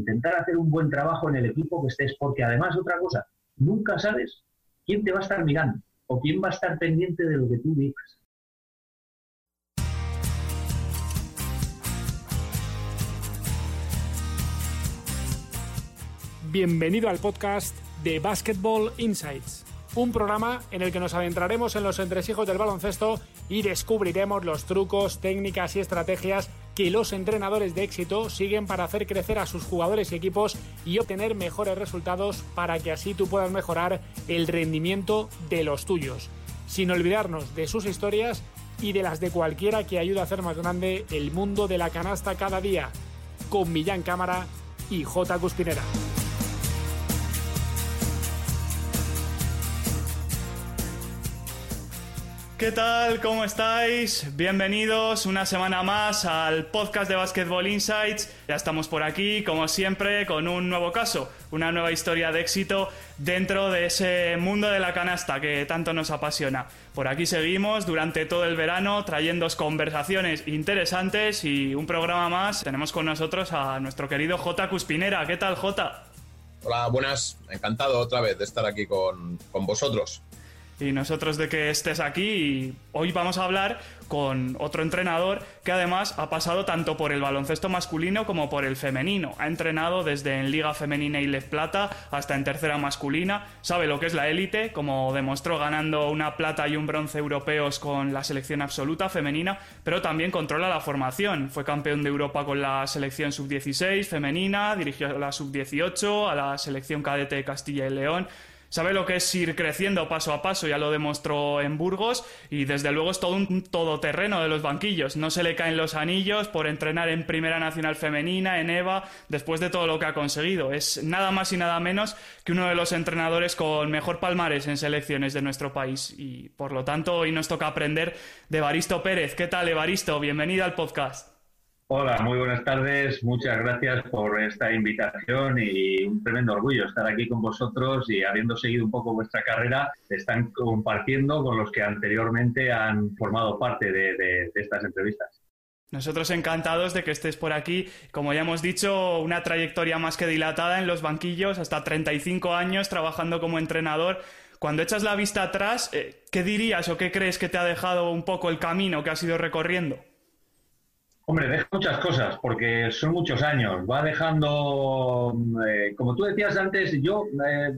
intentar hacer un buen trabajo en el equipo que estés, porque además otra cosa, nunca sabes quién te va a estar mirando o quién va a estar pendiente de lo que tú digas. Bienvenido al podcast de Basketball Insights, un programa en el que nos adentraremos en los entresijos del baloncesto y descubriremos los trucos, técnicas y estrategias que los entrenadores de éxito siguen para hacer crecer a sus jugadores y equipos y obtener mejores resultados para que así tú puedas mejorar el rendimiento de los tuyos, sin olvidarnos de sus historias y de las de cualquiera que ayude a hacer más grande el mundo de la canasta cada día, con Millán Cámara y J. Cuspinera. ¿Qué tal? ¿Cómo estáis? Bienvenidos una semana más al podcast de Basketball Insights. Ya estamos por aquí, como siempre, con un nuevo caso, una nueva historia de éxito dentro de ese mundo de la canasta que tanto nos apasiona. Por aquí seguimos durante todo el verano trayendo conversaciones interesantes y un programa más. Tenemos con nosotros a nuestro querido J. Cuspinera. ¿Qué tal, J? Hola, buenas. Encantado otra vez de estar aquí con, con vosotros y nosotros de que estés aquí hoy vamos a hablar con otro entrenador que además ha pasado tanto por el baloncesto masculino como por el femenino. Ha entrenado desde en Liga Femenina y Les Plata hasta en tercera masculina. Sabe lo que es la élite, como demostró ganando una plata y un bronce europeos con la selección absoluta femenina, pero también controla la formación. Fue campeón de Europa con la selección sub-16 femenina, dirigió a la sub-18, a la selección cadete de Castilla y León sabe lo que es ir creciendo paso a paso, ya lo demostró en Burgos y desde luego es todo un todoterreno de los banquillos, no se le caen los anillos por entrenar en Primera Nacional Femenina, en EVA, después de todo lo que ha conseguido. Es nada más y nada menos que uno de los entrenadores con mejor palmares en selecciones de nuestro país y por lo tanto hoy nos toca aprender de Evaristo Pérez. ¿Qué tal Evaristo? Bienvenido al podcast. Hola, muy buenas tardes. Muchas gracias por esta invitación y un tremendo orgullo estar aquí con vosotros y habiendo seguido un poco vuestra carrera, están compartiendo con los que anteriormente han formado parte de, estas entrevistas. Nosotros encantados de que estés por aquí. Como ya hemos dicho, una trayectoria más que dilatada en los banquillos, hasta 35 años trabajando como entrenador. Cuando echas la vista atrás, eh, ¿qué dirías o qué crees que te ha dejado un poco el camino que has ido recorriendo? Hombre, deja muchas cosas, porque son muchos años. Va dejando, eh, como tú decías antes, yo eh,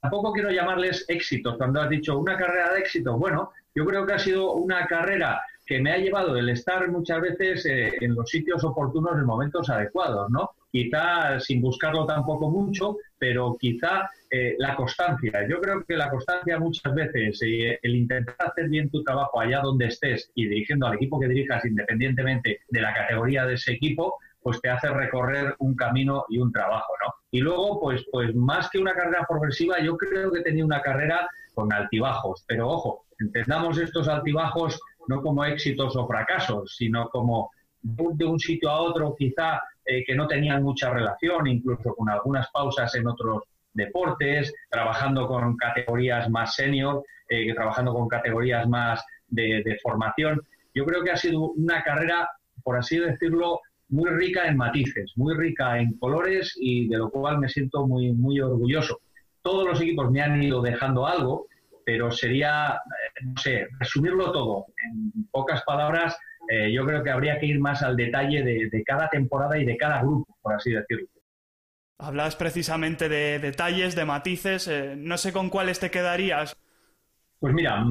tampoco quiero llamarles éxitos. Cuando has dicho una carrera de éxito, bueno, yo creo que ha sido una carrera que me ha llevado el estar muchas veces eh, en los sitios oportunos en momentos adecuados, ¿no? Quizá sin buscarlo tampoco mucho, pero quizá eh, la constancia. Yo creo que la constancia muchas veces, eh, el intentar hacer bien tu trabajo allá donde estés y dirigiendo al equipo que dirijas independientemente de la categoría de ese equipo, pues te hace recorrer un camino y un trabajo, ¿no? Y luego, pues, pues más que una carrera progresiva, yo creo que tenía una carrera con altibajos. Pero ojo, entendamos estos altibajos no como éxitos o fracasos, sino como de un sitio a otro quizá eh, que no tenían mucha relación, incluso con algunas pausas en otros deportes, trabajando con categorías más senior, eh, trabajando con categorías más de, formación. Yo creo que ha sido una carrera, por así decirlo, muy rica en matices, muy rica en colores y de lo cual me siento muy, muy orgulloso. Todos los equipos me han ido dejando algo, pero sería, eh, no sé, resumirlo todo en pocas palabras. Eh, yo creo que habría que ir más al detalle de cada temporada y de cada grupo, por así decirlo. Hablas precisamente de detalles, de matices. Eh, no sé con cuáles te quedarías. Pues mira,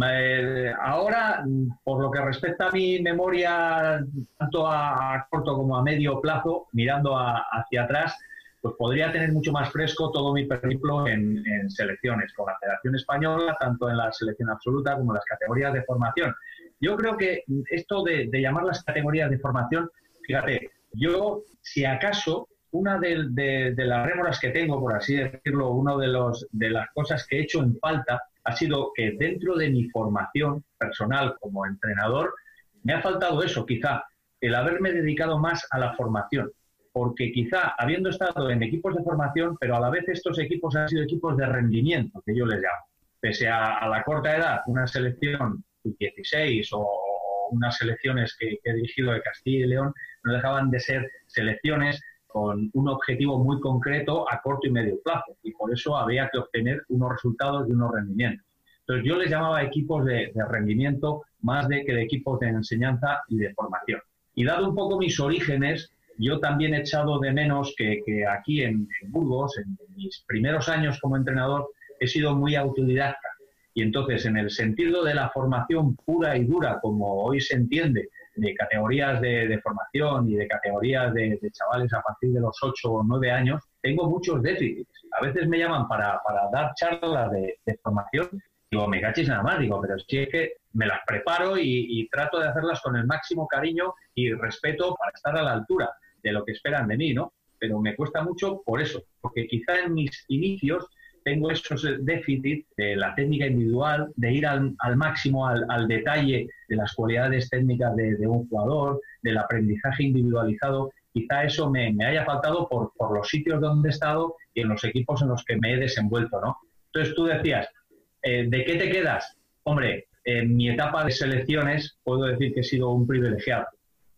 ahora, por lo que respecta a mi memoria, tanto a, corto como a medio plazo, mirando hacia atrás, pues podría tener mucho más fresco todo mi periplo en, selecciones, con la Federación Española, tanto en la selección absoluta como en las categorías de formación. Yo creo que esto de llamar las categorías de formación, fíjate, yo, si acaso, una de, las rémoras que tengo, por así decirlo, una de, de las cosas que he hecho en falta ha sido que dentro de mi formación personal como entrenador, me ha faltado eso, quizá, el haberme dedicado más a la formación. Porque quizá, habiendo estado en equipos de formación, pero a la vez estos equipos han sido equipos de rendimiento, que yo les llamo. Pese a, la corta edad, una selección 16 o unas selecciones que, que he dirigido de Castilla y León, no dejaban de ser selecciones con un objetivo muy concreto a corto y medio plazo y por eso había que obtener unos resultados y unos rendimientos. Entonces yo les llamaba equipos de, rendimiento más de que de equipos de enseñanza y de formación. Y dado un poco mis orígenes, yo también he echado de menos que, aquí en, en, Burgos, en mis primeros años como entrenador, he sido muy autodidacta. Y entonces, en el sentido de la formación pura y dura, como hoy se entiende, de categorías de, formación y de categorías de, chavales a partir de los 8 o 9 años, tengo muchos déficits. A veces me llaman para, dar charlas de, formación digo, me cachis nada más, digo, pero si es que me las preparo y, trato de hacerlas con el máximo cariño y respeto para estar a la altura de lo que esperan de mí, ¿no? Pero me cuesta mucho por eso, porque quizá en mis inicios tengo esos déficits de la técnica individual, de ir al, máximo al, detalle de las cualidades técnicas de, un jugador, del aprendizaje individualizado. Quizá eso me, haya faltado por, los sitios donde he estado y en los equipos en los que me he desenvuelto, ¿no? Entonces tú decías, eh, ¿de qué te quedas? Hombre, en mi etapa de selecciones puedo decir que he sido un privilegiado.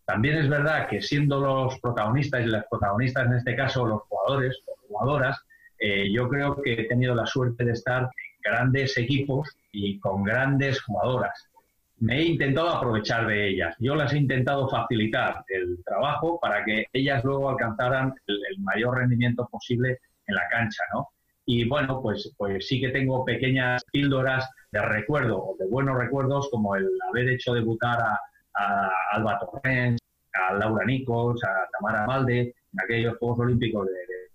También es verdad que siendo los protagonistas y las protagonistas en este caso los jugadores o jugadoras, eh, yo creo que he tenido la suerte de estar en grandes equipos y con grandes jugadoras. Me he intentado aprovechar de ellas. Yo las he intentado facilitar el trabajo para que ellas luego alcanzaran el, mayor rendimiento posible en la cancha, ¿no? Y bueno, pues, pues sí que tengo pequeñas píldoras de recuerdo o de buenos recuerdos, como el haber hecho debutar a, Alba Torrens, a Laura Nicos, a Tamara Malde en aquellos Juegos Olímpicos de, de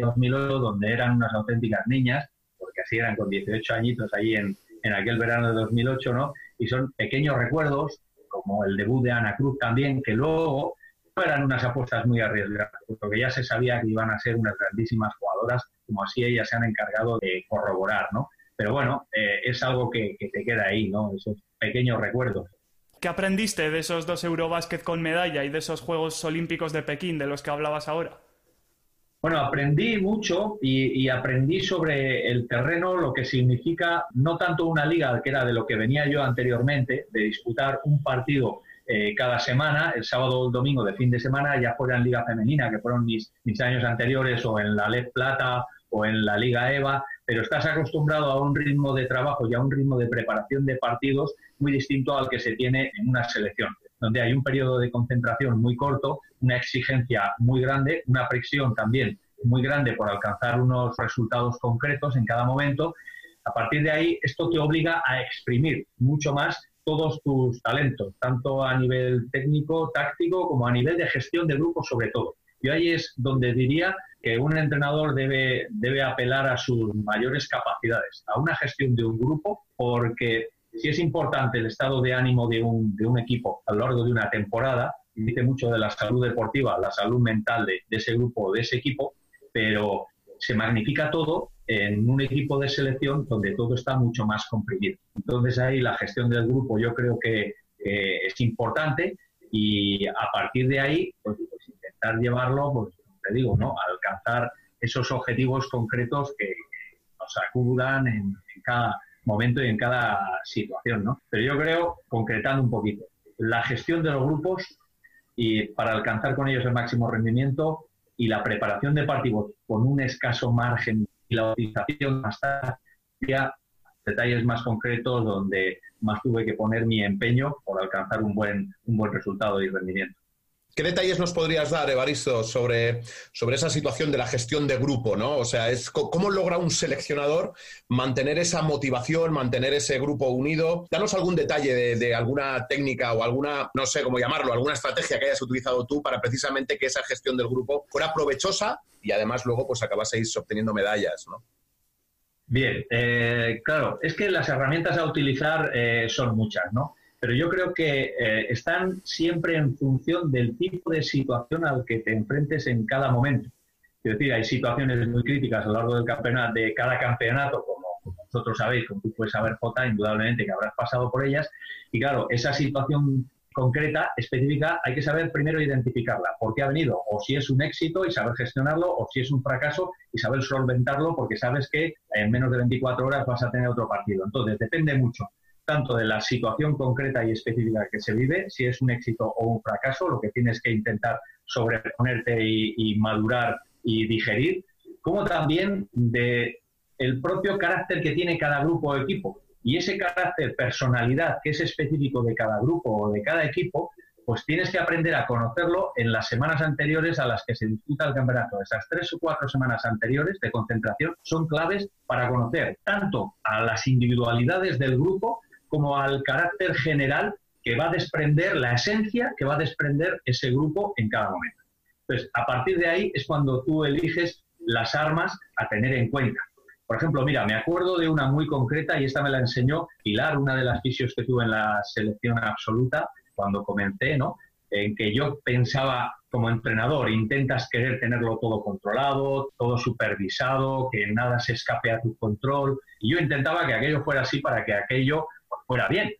2008, donde eran unas auténticas niñas, porque así eran con 18 añitos ahí en, en aquel verano de 2008, ¿no? Y son pequeños recuerdos, como el debut de Ana Cruz también, que luego no eran unas apuestas muy arriesgadas, porque ya se sabía que iban a ser unas grandísimas jugadoras, como así ellas se han encargado de corroborar, ¿no? Pero bueno, eh, es algo que, que te queda ahí, ¿no? Esos pequeños recuerdos. ¿Qué aprendiste de esos dos Eurobásquet con medalla y de esos Juegos Olímpicos de Pekín de los que hablabas ahora? Bueno, aprendí mucho y, aprendí sobre el terreno lo que significa no tanto una liga, que era de lo que venía yo anteriormente, de disputar un partido eh, cada semana, el sábado o el domingo de fin de semana, ya fuera en Liga Femenina, que fueron mis, mis años anteriores, o en la LED Plata o en la Liga EVA, pero estás acostumbrado a un ritmo de trabajo y a un ritmo de preparación de partidos muy distinto al que se tiene en una selección donde hay un periodo de concentración muy corto, una exigencia muy grande, una presión también muy grande por alcanzar unos resultados concretos en cada momento. A partir de ahí, esto te obliga a exprimir mucho más todos tus talentos, tanto a nivel técnico, táctico, como a nivel de gestión de grupo sobre todo. Y ahí es donde diría que un entrenador debe, debe apelar a sus mayores capacidades, a una gestión de un grupo, porque si es importante el estado de ánimo de un, de un equipo a lo largo de una temporada, dice mucho de la salud deportiva, la salud mental de, ese grupo de ese equipo, pero se magnifica todo en un equipo de selección donde todo está mucho más comprimido. Entonces ahí la gestión del grupo yo creo que es importante y a partir de ahí pues, pues, intentar llevarlo, pues te digo, ¿no? alcanzar esos objetivos concretos que, nos acudan en cada momento y en cada situación, ¿no? Pero yo creo, concretando un poquito, la gestión de los grupos y para alcanzar con ellos el máximo rendimiento y la preparación de partidos con un escaso margen y la utilización más tarde, detalles más concretos donde más tuve que poner mi empeño por alcanzar un buen, un buen resultado y rendimiento. ¿Qué detalles nos podrías dar, Evaristo, sobre, sobre esa situación de la gestión de grupo? ¿no? O sea, es ¿cómo logra un seleccionador mantener esa motivación, mantener ese grupo unido? Danos algún detalle de, alguna técnica o alguna, no sé cómo llamarlo, alguna estrategia que hayas utilizado tú para precisamente que esa gestión del grupo fuera provechosa y además luego pues acabaseis obteniendo medallas, ¿no? Bien, eh, claro, es que las herramientas a utilizar eh, son muchas, ¿no? Pero yo creo que eh, están siempre en función del tipo de situación al que te enfrentes en cada momento. Es decir, hay situaciones muy críticas a lo largo del campeonato, de cada campeonato, como, vosotros sabéis, como tú puedes saber, Jota, indudablemente que habrás pasado por ellas. Y claro, esa situación concreta, específica, hay que saber primero identificarla, por qué ha venido, o si es un éxito y saber gestionarlo, o si es un fracaso y saber solventarlo porque sabes que en menos de 24 horas vas a tener otro partido. Entonces, depende mucho tanto de la situación concreta y específica que se vive, si es un éxito o un fracaso, lo que tienes que intentar sobreponerte y, madurar y digerir, como también de el propio carácter que tiene cada grupo o equipo. Y ese carácter, personalidad que es específico de cada grupo o de cada equipo, pues tienes que aprender a conocerlo en las semanas anteriores a las que se disputa el campeonato. Esas tres o cuatro semanas anteriores de concentración son claves para conocer tanto a las individualidades del grupo como al carácter general que va a desprender, la esencia que va a desprender ese grupo en cada momento. Entonces, a partir de ahí es cuando tú eliges las armas a tener en cuenta. Por ejemplo, mira, me acuerdo de una muy concreta y esta me la enseñó Pilar, una de las fisios que tuve en la selección absoluta cuando comencé, ¿no? En que yo pensaba como entrenador, intentas querer tenerlo todo controlado, todo supervisado, que nada se escape a tu control. Y yo intentaba que aquello fuera así para que aquello fuera bien.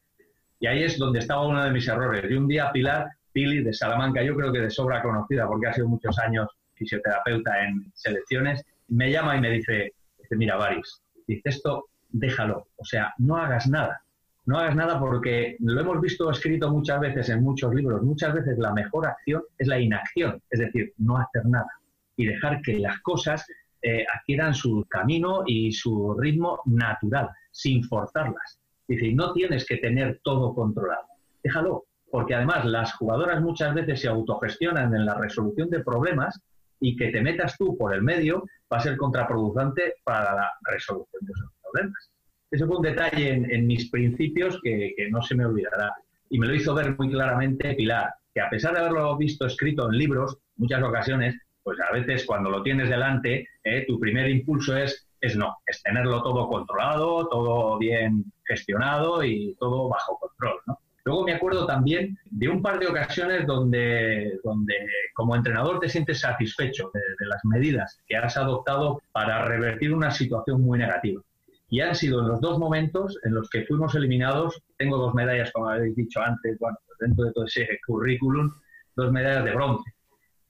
Y ahí es donde estaba uno de mis errores. Y un día Pilar, Pili de Salamanca, yo creo que de sobra conocida porque ha sido muchos años fisioterapeuta en selecciones, me llama y me dice, mira, Baris, dice esto, déjalo, o sea, no hagas nada. No hagas nada porque lo hemos visto escrito muchas veces en muchos libros. Muchas veces la mejor acción es la inacción, es decir, no hacer nada y dejar que las cosas eh, adquieran su camino y su ritmo natural, sin forzarlas. Dice, no tienes que tener todo controlado. Déjalo, porque además las jugadoras muchas veces se autogestionan en la resolución de problemas y que te metas tú por el medio va a ser contraproducente para la resolución de esos problemas. Ese fue un detalle en, mis principios que, no se me olvidará. Y me lo hizo ver muy claramente Pilar, que a pesar de haberlo visto escrito en libros, muchas ocasiones, pues a veces cuando lo tienes delante, eh, tu primer impulso es, es no, es tenerlo todo controlado, todo bien gestionado y todo bajo control. Luego me acuerdo también de un par de ocasiones donde, donde como entrenador te sientes satisfecho de, las medidas que has adoptado para revertir una situación muy negativa. Y han sido en los dos momentos en los que fuimos eliminados, tengo dos medallas, como habéis dicho antes, dentro de todo ese currículum, dos medallas de bronce.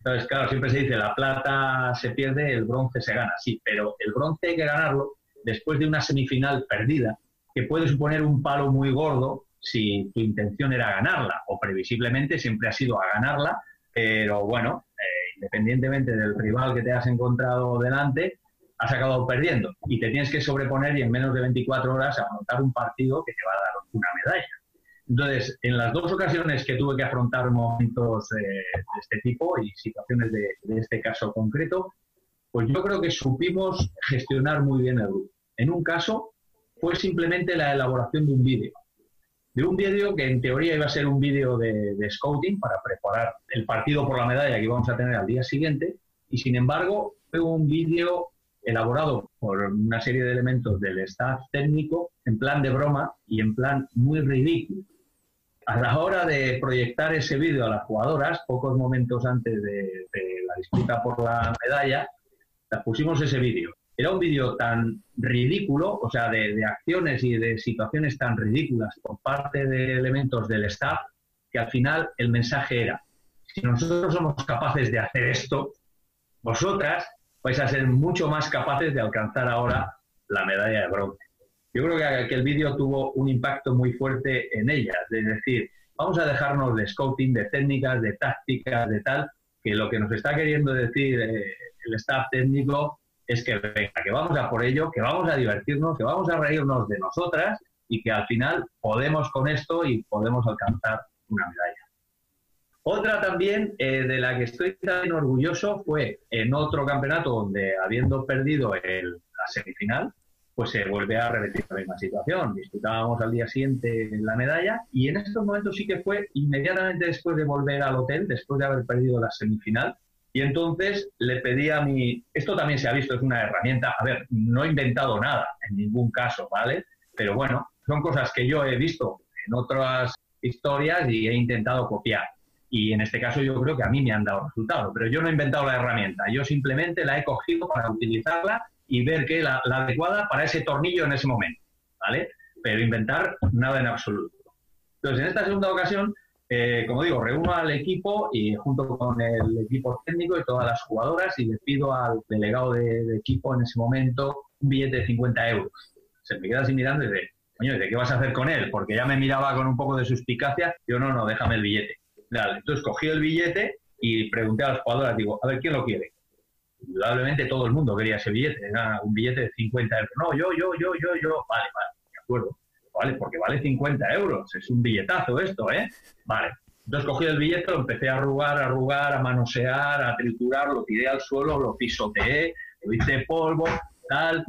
Entonces, claro, siempre se dice, la plata se pierde, el bronce se gana, sí, pero el bronce hay que ganarlo después de una semifinal perdida, que puede suponer un palo muy gordo si tu intención era ganarla, o previsiblemente siempre ha sido a ganarla, pero bueno, eh, independientemente del rival que te has encontrado delante, has acabado perdiendo y te tienes que sobreponer y en menos de 24 horas afrontar un partido que te va a dar una medalla. Entonces, en las dos ocasiones que tuve que afrontar momentos eh, de este tipo y situaciones de, de este caso concreto, pues yo creo que supimos gestionar muy bien el grupo. En un caso fue simplemente la elaboración de un vídeo de un vídeo que en teoría iba a ser un vídeo de, scouting para preparar el partido por la medalla que íbamos a tener al día siguiente y sin embargo fue un vídeo elaborado por una serie de elementos del staff técnico en plan de broma y en plan muy ridículo. A la hora de proyectar ese vídeo a las jugadoras, pocos momentos antes de, la disputa por la medalla, pusimos ese vídeo era un vídeo tan ridículo, o sea, de, acciones y de situaciones tan ridículas por parte de elementos del staff, que al final el mensaje era, si nosotros somos capaces de hacer esto, vosotras vais a ser mucho más capaces de alcanzar ahora la medalla de bronce. Yo creo que aquel vídeo tuvo un impacto muy fuerte en ellas, es decir, vamos a dejarnos de scouting, de técnicas, de tácticas, de tal, que lo que nos está queriendo decir eh, el staff técnico es que venga, que vamos a por ello, que vamos a divertirnos, que vamos a reírnos de nosotras y que al final podemos con esto y podemos alcanzar una medalla. Otra también eh, de la que estoy tan orgulloso fue en otro campeonato donde habiendo perdido el, la semifinal, pues se vuelve a repetir la misma situación. Disputábamos al día siguiente la medalla y en estos momentos sí que fue inmediatamente después de volver al hotel, después de haber perdido la semifinal, y entonces le pedí a mi... Esto también se ha visto, es una herramienta. A ver, no he inventado nada en ningún caso, ¿vale? Pero bueno, son cosas que yo he visto en otras historias y he intentado copiar. Y en este caso yo creo que a mí me han dado resultados. Pero yo no he inventado la herramienta, yo simplemente la he cogido para utilizarla y ver que la, la adecuada para ese tornillo en ese momento, ¿vale? Pero inventar nada en absoluto. Entonces, en esta segunda ocasión eh, como digo, reúno al equipo y junto con el equipo técnico y todas las jugadoras y le pido al delegado de, equipo en ese momento un billete de 50 euros. Se me queda así mirando y dice, Coño, ¿de qué vas a hacer con él? Porque ya me miraba con un poco de suspicacia. Yo, no, no, déjame el billete. Dale. Entonces cogí el billete y pregunté a los jugadores, digo, a ver, ¿quién lo quiere? Indudablemente todo el mundo quería ese billete, era un billete de 50 euros. No, yo, yo, yo, yo, yo. Vale, vale, de acuerdo. Vale, porque vale 50 euros, es un billetazo esto, ¿eh? Vale. Entonces cogí el billete, lo empecé a arrugar, a arrugar, a manosear, a triturar, lo tiré al suelo, lo pisoteé, lo hice polvo, tal.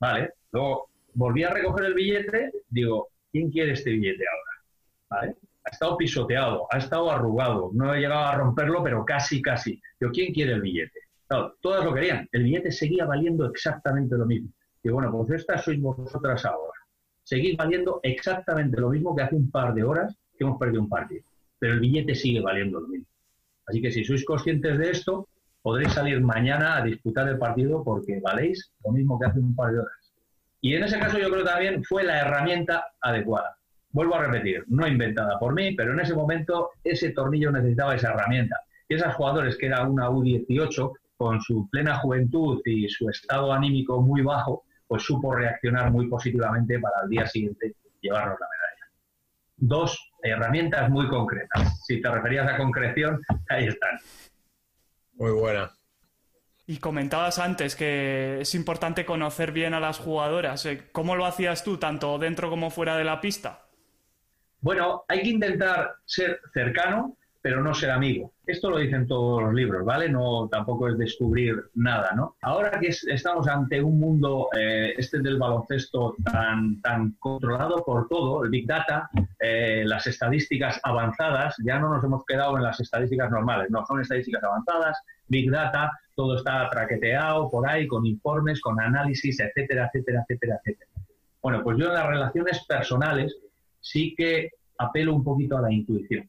Vale. Luego volví a recoger el billete, digo, ¿quién quiere este billete ahora? ¿Vale? Ha estado pisoteado, ha estado arrugado, no he llegado a romperlo, pero casi, casi. Digo, ¿quién quiere el billete? Todas lo querían. El billete seguía valiendo exactamente lo mismo. Y bueno, pues estas sois vosotras ahora. Seguís valiendo exactamente lo mismo que hace un par de horas que hemos perdido un partido. Pero el billete sigue valiendo lo mismo. Así que si sois conscientes de esto, podréis salir mañana a disputar el partido porque valéis lo mismo que hace un par de horas. Y en ese caso yo creo también fue la herramienta adecuada. Vuelvo a repetir, no inventada por mí, pero en ese momento ese tornillo necesitaba esa herramienta. Y esos jugadores que era una U18, con su plena juventud y su estado anímico muy bajo, pues supo reaccionar muy positivamente para el día siguiente llevarnos la medalla. Dos herramientas muy concretas. Si te referías a concreción, ahí están. Muy buena. Y comentabas antes que es importante conocer bien a las jugadoras. Eh, ¿Cómo lo hacías tú, tanto dentro como fuera de la pista? Bueno, hay que intentar ser cercano, pero no ser amigo. Esto lo dicen todos los libros, ¿vale? No tampoco es descubrir nada, ¿no? Ahora que estamos ante un mundo, eh, este del baloncesto tan, tan controlado por todo, el Big Data, eh, las estadísticas avanzadas, ya no nos hemos quedado en las estadísticas normales, no, son estadísticas avanzadas, Big Data, todo está traqueteado por ahí, con informes, con análisis, etcétera, etcétera, etcétera, etcétera. Bueno, pues yo en las relaciones personales sí que apelo un poquito a la intuición.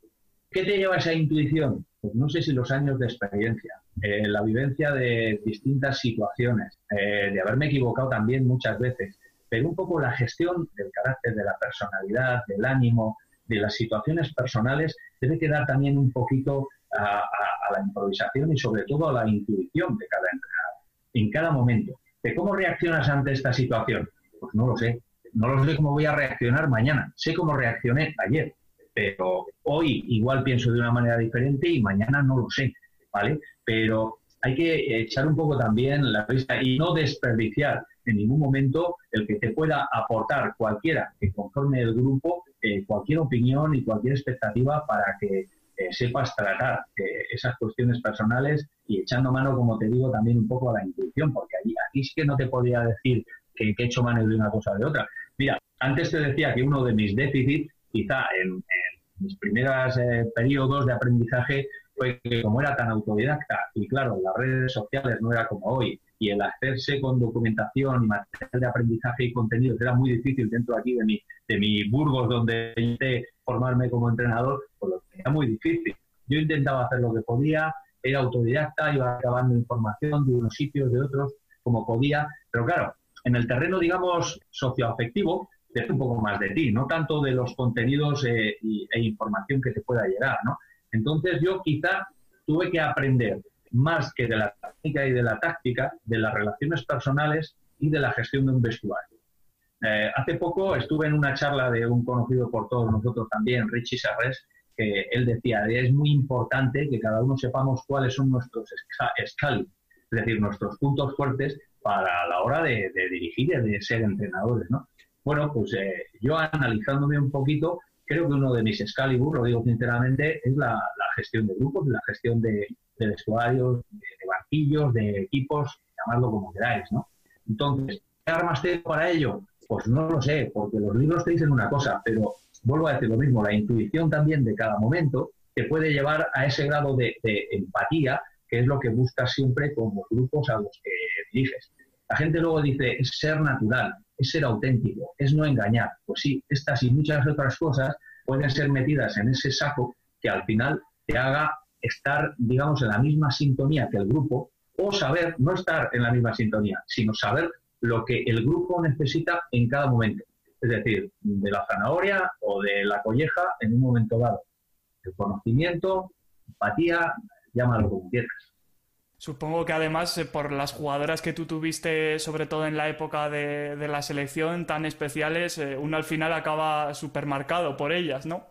¿Qué te lleva esa intuición? Pues no sé si los años de experiencia, eh, la vivencia de distintas situaciones, eh, de haberme equivocado también muchas veces, pero un poco la gestión del carácter, de la personalidad, del ánimo, de las situaciones personales, debe quedar también un poquito a, la improvisación y sobre todo a la intuición de cada entrenador, en cada momento. ¿De cómo reaccionas ante esta situación? Pues no lo sé. No lo sé cómo voy a reaccionar mañana. Sé cómo reaccioné ayer, pero hoy igual pienso de una manera diferente y mañana no lo sé, ¿vale? Pero hay que echar un poco también la vista y no desperdiciar en ningún momento el que te pueda aportar cualquiera que conforme el grupo eh, cualquier opinión y cualquier expectativa para que eh, sepas tratar eh, esas cuestiones personales y echando mano, como te digo, también un poco a la intuición, porque aquí, aquí sí que no te podría decir que, he hecho mano de una cosa o de otra. Mira, antes te decía que uno de mis déficits, quizá en, mis primeros eh, periodos de aprendizaje, fue que como era tan autodidacta y claro, las redes sociales no era como hoy, y el hacerse con documentación y material de aprendizaje y contenidos era muy difícil dentro aquí de mi, de mi Burgos, donde intenté formarme como entrenador, pues lo tenía muy difícil. Yo intentaba hacer lo que podía, era autodidacta, iba acabando información de unos sitios, de otros, como podía, pero claro, en el terreno, digamos, socioafectivo, depende un poco más de ti, no tanto de los contenidos eh, e información que te pueda llegar, ¿no? Entonces yo quizá tuve que aprender más que de la técnica y de la táctica, de las relaciones personales y de la gestión de un vestuario. Eh, hace poco estuve en una charla de un conocido por todos nosotros también, Richie Sarres, que él decía, es muy importante que cada uno sepamos cuáles son nuestros scali, es decir, nuestros puntos fuertes para la hora de, dirigir y de ser entrenadores. ¿no? Bueno, pues eh, yo analizándome un poquito, creo que uno de mis Excalibur, lo digo sinceramente, es la, gestión de grupos, la gestión de, de vestuarios, de, banquillos, de equipos, llamadlo como queráis, ¿no? Entonces, ¿qué armas tengo para ello? Pues no lo sé, porque los libros te dicen una cosa, pero vuelvo a decir lo mismo, la intuición también de cada momento te puede llevar a ese grado de, de empatía, que es lo que buscas siempre con los grupos a los que diriges. La gente luego dice, es ser natural, es ser auténtico, es no engañar. Pues sí, estas y muchas otras cosas pueden ser metidas en ese saco que al final te haga estar, digamos, en la misma sintonía que el grupo o saber, no estar en la misma sintonía, sino saber lo que el grupo necesita en cada momento. Es decir, de la zanahoria o de la colleja en un momento dado. El conocimiento, empatía, llámalo como quieras. Supongo que además eh, por las jugadoras que tú tuviste, sobre todo en la época de, la selección, tan especiales, eh, uno al final acaba supermarcado por ellas, ¿no?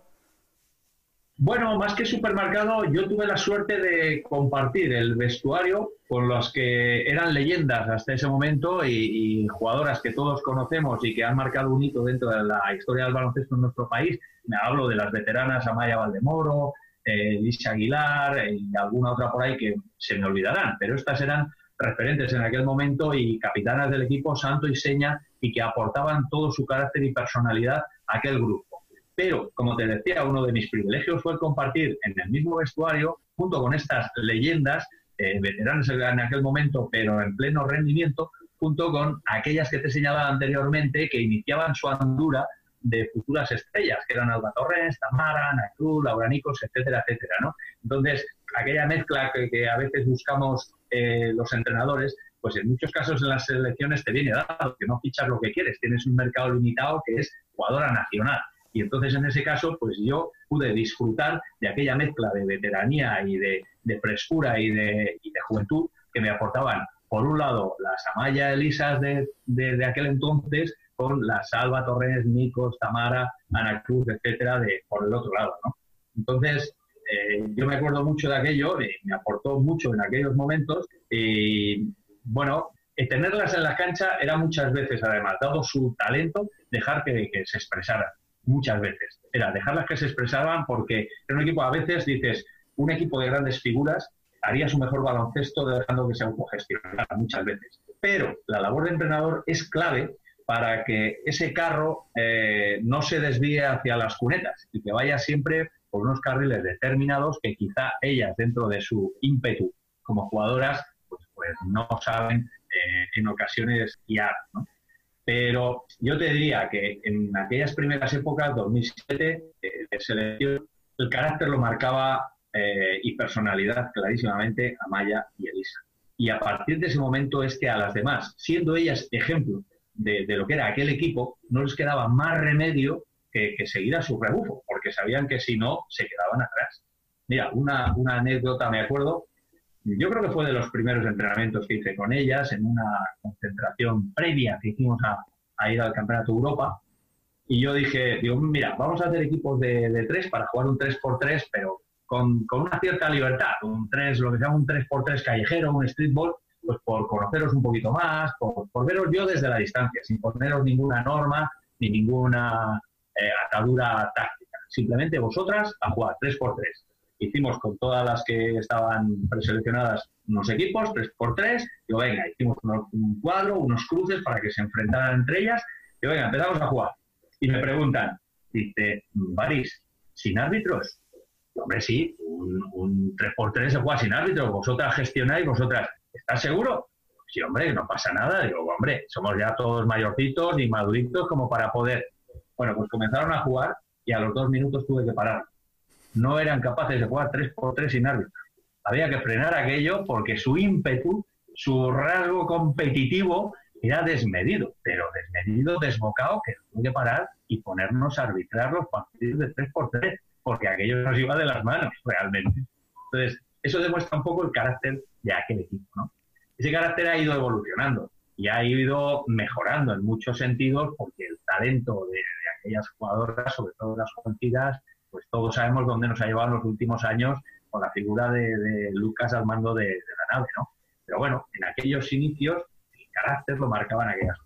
Bueno, más que supermercado, yo tuve la suerte de compartir el vestuario con los que eran leyendas hasta ese momento y, jugadoras que todos conocemos y que han marcado un hito dentro de la historia del baloncesto en nuestro país. Me hablo de las veteranas Amaya Valdemoro, eh, Aguilar y alguna otra por ahí que se me olvidarán, pero estas eran referentes en aquel momento y capitanas del equipo santo y seña y que aportaban todo su carácter y personalidad a aquel grupo. Pero, como te decía, uno de mis privilegios fue compartir en el mismo vestuario, junto con estas leyendas, eh, veteranos en aquel momento, pero en pleno rendimiento, junto con aquellas que te señalaba anteriormente, que iniciaban su andura de futuras estrellas, que eran Alba Torres, Tamara, Ana Cruz, Laura Nicos, etcétera, etcétera, ¿no? Entonces, aquella mezcla que, a veces buscamos eh, los entrenadores, pues en muchos casos en las selecciones te viene dado, que no fichas lo que quieres, tienes un mercado limitado que es jugadora nacional. Y entonces en ese caso, pues yo pude disfrutar de aquella mezcla de veteranía y de, frescura y de, juventud que me aportaban, por un lado, las Amaya Elisas de, de, aquel entonces, con las Alba Torres, Nicos, Tamara, Ana Cruz, etcétera, de, por el otro lado. Entonces, eh, yo me acuerdo mucho de aquello, y me aportó mucho en aquellos momentos. Y bueno, tenerlas en la cancha era muchas veces, además, dado su talento, dejar que, se expresaran muchas veces. Era dejarlas que se expresaban porque en un equipo a veces dices, un equipo de grandes figuras haría su mejor baloncesto dejando que se autogestionara muchas veces. Pero la labor de entrenador es clave para que ese carro eh, no se desvíe hacia las cunetas y que vaya siempre por unos carriles determinados que quizá ellas dentro de su ímpetu como jugadoras pues, pues no saben eh, en ocasiones guiar. ¿no? Pero yo te diría que en aquellas primeras épocas, 2007, eh, el carácter lo marcaba eh, y personalidad clarísimamente a Maya y Elisa. Y a partir de ese momento es que a las demás, siendo ellas ejemplo de, lo que era aquel equipo, no les quedaba más remedio que, seguir a su rebufo, porque sabían que si no, se quedaban atrás. Mira, una, una anécdota, me acuerdo, yo creo que fue de los primeros entrenamientos que hice con ellas en una concentración previa que hicimos a, ir al Campeonato Europa. Y yo dije, digo, mira, vamos a hacer equipos de, tres para jugar un 3x3, pero con, una cierta libertad, un 3, lo que sea un 3x3 callejero, un streetball, pues por conoceros un poquito más, por, veros yo desde la distancia, sin poneros ninguna norma ni ninguna eh, atadura táctica. Simplemente vosotras a jugar 3x3 hicimos con todas las que estaban preseleccionadas unos equipos, tres por tres, y venga, hicimos un cuadro, unos cruces para que se enfrentaran entre ellas, y venga, empezamos a jugar. Y me preguntan, dice, Baris, ¿sin árbitros? hombre, sí, un, 3x3 se juega sin árbitros, vosotras gestionáis, vosotras, ¿estás seguro? Sí, hombre, no pasa nada. Digo, hombre, somos ya todos mayorcitos y maduritos como para poder. Bueno, pues comenzaron a jugar y a los dos minutos tuve que parar no eran capaces de jugar 3 por 3 sin árbitro. Había que frenar aquello porque su ímpetu, su rasgo competitivo era desmedido, pero desmedido, desbocado, que tuvo que parar y ponernos a arbitrar los partidos de 3 por 3 porque aquello nos iba de las manos realmente. Entonces, eso demuestra un poco el carácter de aquel equipo. ¿no? Ese carácter ha ido evolucionando y ha ido mejorando en muchos sentidos porque el talento de, aquellas jugadoras, sobre todo las jovencitas, pues todos sabemos dónde nos ha llevado en los últimos años con la figura de, Lucas al mando de, la nave, ¿no? Pero bueno, en aquellos inicios el carácter lo marcaban aquellas.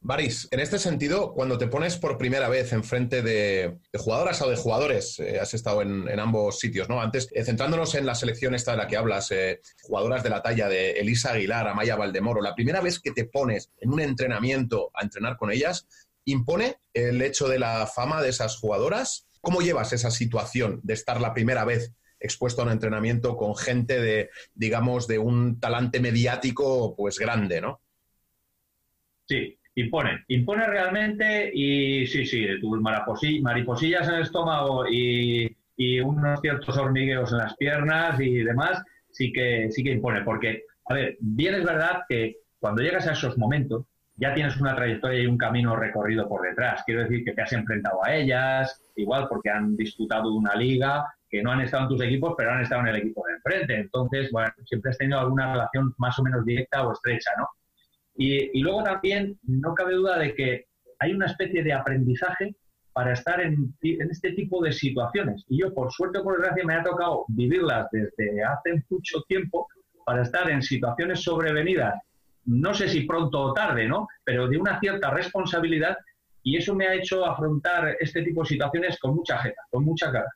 Baris, en este sentido, cuando te pones por primera vez enfrente de, de jugadoras o de jugadores, eh, has estado en, ambos sitios, ¿no? Antes, eh, centrándonos en la selección esta de la que hablas, eh, jugadoras de la talla de Elisa Aguilar, Amaya Valdemoro, la primera vez que te pones en un entrenamiento a entrenar con ellas, ¿impone el hecho de la fama de esas jugadoras? ¿Cómo llevas esa situación de estar la primera vez expuesto a un entrenamiento con gente de, digamos, de un talante mediático pues grande, ¿no? Sí, impone, impone realmente y sí, sí, tus mariposillas en el estómago y, unos ciertos hormigueos en las piernas y demás, sí que, sí que impone, porque, a ver, bien es verdad que cuando llegas a esos momentos, ya tienes una trayectoria y un camino recorrido por detrás. Quiero decir que te has enfrentado a ellas, igual porque han disputado una liga, que no han estado en tus equipos, pero han estado en el equipo de enfrente. Entonces, bueno, siempre has tenido alguna relación más o menos directa o estrecha, ¿no? Y, luego también no cabe duda de que hay una especie de aprendizaje para estar en, este tipo de situaciones. Y yo, por suerte o por desgracia, me ha tocado vivirlas desde hace mucho tiempo para estar en situaciones sobrevenidas, no sé si pronto o tarde, ¿no? Pero de una cierta responsabilidad y eso me ha hecho afrontar este tipo de situaciones con mucha jeta, con mucha cara.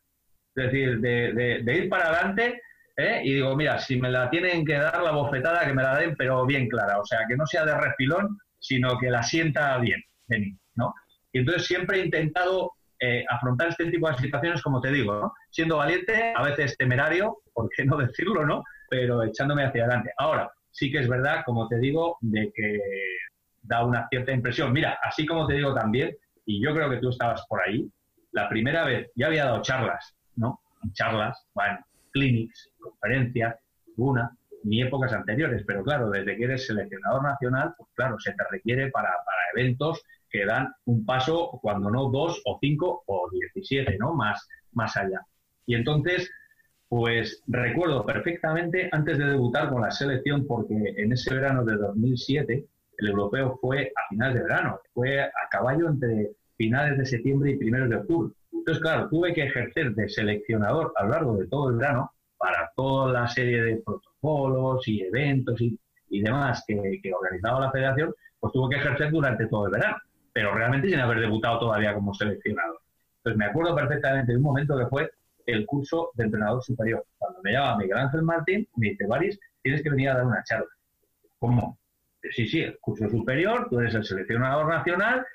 Es decir, de, ir para adelante ¿eh? y digo, mira, si me la tienen que dar la bofetada, que me la den, pero bien clara. O sea, que no sea de refilón, sino que la sienta bien ¿no? Y entonces siempre he intentado eh, afrontar este tipo de situaciones, como te digo, ¿no? Siendo valiente, a veces temerario, por qué no decirlo, ¿no? Pero echándome hacia adelante. Ahora, sí que es verdad, como te digo, de que da una cierta impresión. Mira, así como te digo también, y yo creo que tú estabas por ahí, la primera vez ya había dado charlas, ¿no? Charlas, bueno, clinics, conferencias, una, ni épocas anteriores, pero claro, desde que eres seleccionador nacional, pues claro, se te requiere para, para eventos que dan un paso, cuando no dos o cinco o diecisiete, ¿no? Más, más allá. Y entonces, pues recuerdo perfectamente antes de debutar con la selección, porque en ese verano de 2007 el europeo fue a finales de verano, fue a caballo entre finales de septiembre y primeros de octubre. Entonces, claro, tuve que ejercer de seleccionador a lo largo de todo el verano toda la serie de protocolos y eventos y, demás que, organizaba la federación, pues tuve que ejercer durante todo el verano, pero realmente sin haber debutado todavía como seleccionador. Entonces me acuerdo perfectamente de un momento que fue el curso de entrenador superior. Cuando me llama Miguel Ángel Martín, me dice, Baris, tienes que venir a dar una charla. ¿Cómo? sí, sí, el curso superior, tú eres el seleccionador nacional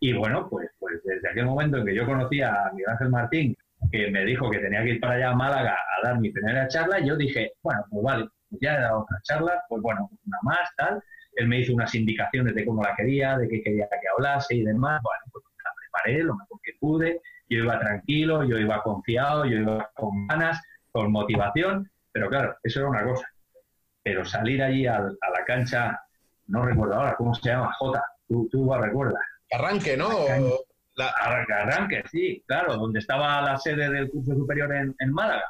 y bueno, pues, pues desde aquel momento en que yo conocí a Miguel Ángel Martín, que me dijo que tenía que ir para allá a Málaga a dar mi primera charla, yo dije, bueno, pues vale, pues ya he dado otra charla, pues bueno, una más, tal. Él me hizo unas indicaciones de cómo la quería, de qué quería que hablase y demás. Bueno, pues la preparé lo mejor que pude. Yo iba tranquilo, yo iba confiado, yo iba con ganas, con motivación, pero claro, eso era una cosa. Pero salir allí a la cancha no recuerdo ahora cómo se llama, J, tú, tú recuerdas. Arranque, ¿no? La... Arranque, sí, claro, donde estaba la sede del curso superior en, Málaga.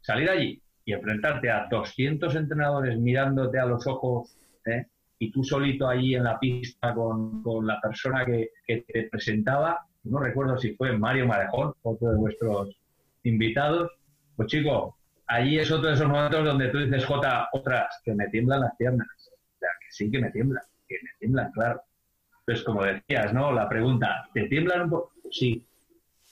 Salir allí y enfrentarte a 200 entrenadores mirándote a los ojos ¿eh? y tú solito allí en la pista con, la persona que, que, te presentaba, no recuerdo si fue Mario Marejón, otro de vuestros invitados, pues chico, allí es otro de esos momentos donde tú dices, J, otras, que me tiemblan las piernas sí que me tiemblan, que me tiemblan, claro. Pues como decías, ¿no? La pregunta, ¿te tiemblan un poco? Sí.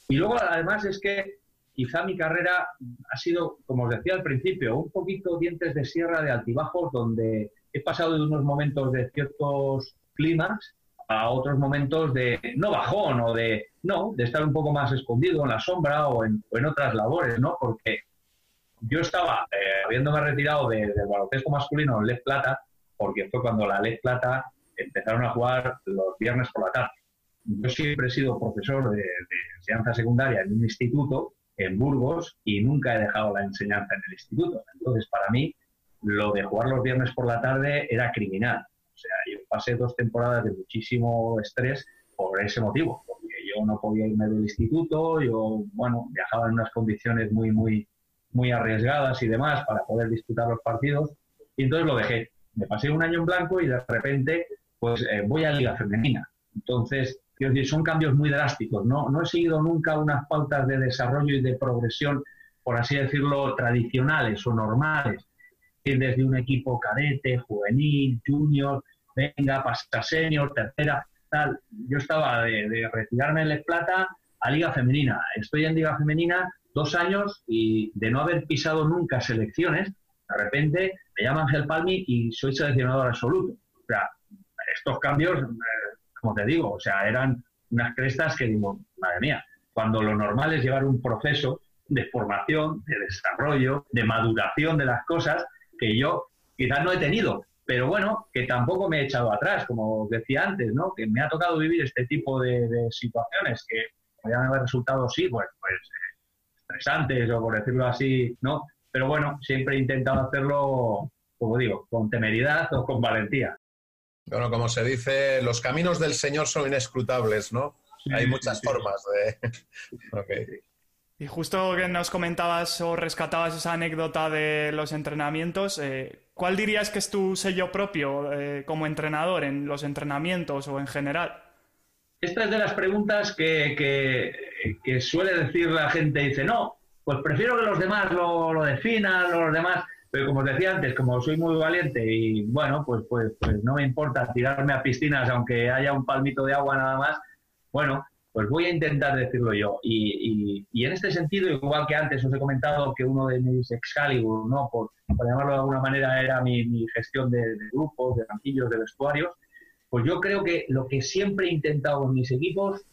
Y luego, además, es que quizá mi carrera ha sido, como os decía al principio, un poquito dientes de sierra de altibajos, donde he pasado de unos momentos de ciertos climas a otros momentos de, no bajón o de, no, de estar un poco más escondido en la sombra o en, otras labores, ¿no? Porque yo estaba, eh, habiéndome retirado del baloncesto masculino en Les Plata, porque fue cuando la Ley Plata empezaron a jugar los viernes por la tarde. Yo siempre he sido profesor de, enseñanza secundaria en un instituto en Burgos y nunca he dejado la enseñanza en el instituto. Entonces, para mí, lo de jugar los viernes por la tarde era criminal. O sea, yo pasé dos temporadas de muchísimo estrés por ese motivo, porque yo no podía irme del instituto, yo, bueno, viajaba en unas condiciones muy, muy, muy arriesgadas y demás para poder disputar los partidos, y entonces lo dejé me pasé un año en blanco y de repente pues eh, voy a Liga Femenina. Entonces, quiero son cambios muy drásticos. No, no he seguido nunca unas pautas de desarrollo y de progresión, por así decirlo, tradicionales o normales. Desde un equipo cadete, juvenil, junior, venga, pasa senior, tercera, tal. Yo estaba de, retirarme en Les Plata a Liga Femenina. Estoy en Liga Femenina dos años y de no haber pisado nunca selecciones, de repente me llama Ángel Palmi y soy seleccionador absoluto. O sea, estos cambios, eh, como te digo, o sea, eran unas crestas que digo, madre mía, cuando lo normal es llevar un proceso de formación, de desarrollo, de maduración de las cosas que yo quizás no he tenido, pero bueno, que tampoco me he echado atrás, como decía antes, ¿no? Que me ha tocado vivir este tipo de, situaciones que podrían haber resultado, sí, pues, pues estresantes o por decirlo así, ¿no? Pero bueno, siempre he intentado hacerlo, como digo, con temeridad o con valentía. Bueno, como se dice, los caminos del Señor son inescrutables, ¿no? Hay muchas formas de... Y justo que nos comentabas o rescatabas esa anécdota de los entrenamientos, eh, ¿cuál dirías que es tu sello propio eh, como entrenador en los entrenamientos o en general? Esta es de las preguntas que, que, suele decir la gente, dice, no, pues prefiero que los demás lo, lo definan, los demás, pero como os decía antes, como soy muy valiente y bueno, pues, pues, pues no me importa tirarme a piscinas aunque haya un palmito de agua nada más, bueno, pues voy a intentar decirlo yo. Y, en este sentido, igual que antes os he comentado que uno de mis Excalibur, ¿no? por, llamarlo de alguna manera, era mi, gestión de, de, grupos, de banquillos, de vestuarios, pues yo creo que lo que siempre he intentado con mis equipos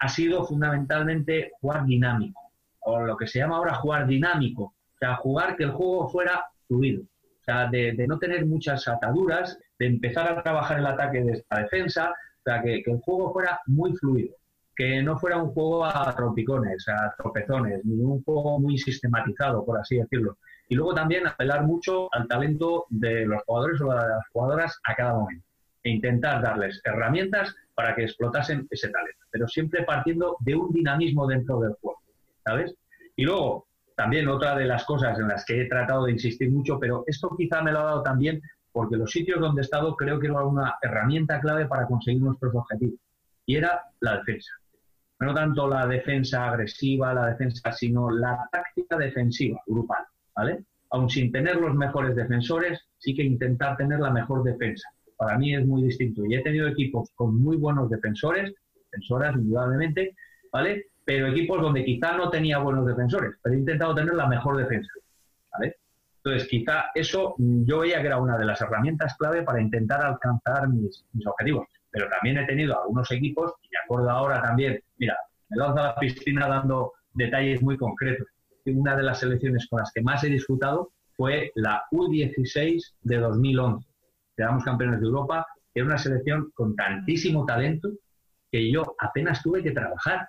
ha sido fundamentalmente jugar dinámico, o lo que se llama ahora jugar dinámico, sea, jugar que el juego fuera fluido, o sea, de, no tener muchas ataduras, de empezar a trabajar el ataque de esta defensa, o sea, que, el juego fuera muy fluido, que no fuera un juego a trompicones, a tropezones, ni un juego muy sistematizado, por así decirlo. Y luego también apelar mucho al talento de los jugadores o de las jugadoras a cada momento e intentar darles herramientas para que explotasen ese talento, pero siempre partiendo de un dinamismo dentro del juego, ¿sabes? Y luego, también otra de las cosas en las que he tratado de insistir mucho, pero esto quizá me lo ha dado también porque los sitios donde he estado creo que era una herramienta clave para conseguir nuestros objetivos, y era la defensa. No tanto la defensa agresiva, la defensa, sino la táctica defensiva grupal, ¿vale? Aun sin tener los mejores defensores, sí que intentar tener la mejor defensa para mí es muy distinto. Y he tenido equipos con muy buenos defensores, defensoras indudablemente, ¿vale? Pero equipos donde quizá no tenía buenos defensores, pero he intentado tener la mejor defensa, ¿vale? Entonces, quizá eso yo veía que era una de las herramientas clave para intentar alcanzar mis, objetivos. Pero también he tenido algunos equipos, y me acuerdo ahora también, mira, me lanzo a la piscina dando detalles muy concretos. Una de las selecciones con las que más he disfrutado fue la U16 de 2011 quedamos campeones de Europa, era una selección con tantísimo talento que yo apenas tuve que trabajar.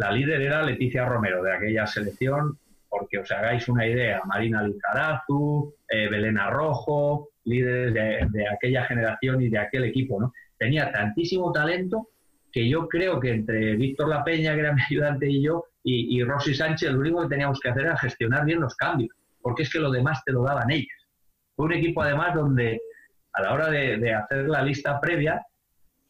La líder era Leticia Romero de aquella selección, porque os hagáis una idea, Marina Lizarazu, eh, Belena Rojo, líderes de, aquella generación y de aquel equipo, ¿no? Tenía tantísimo talento que yo creo que entre Víctor La Peña, que era mi ayudante, y yo, y, y Rosy Sánchez, lo único que teníamos que hacer era gestionar bien los cambios, porque es que lo demás te lo daban ellos. Fue un equipo además donde a la hora de, hacer la lista previa,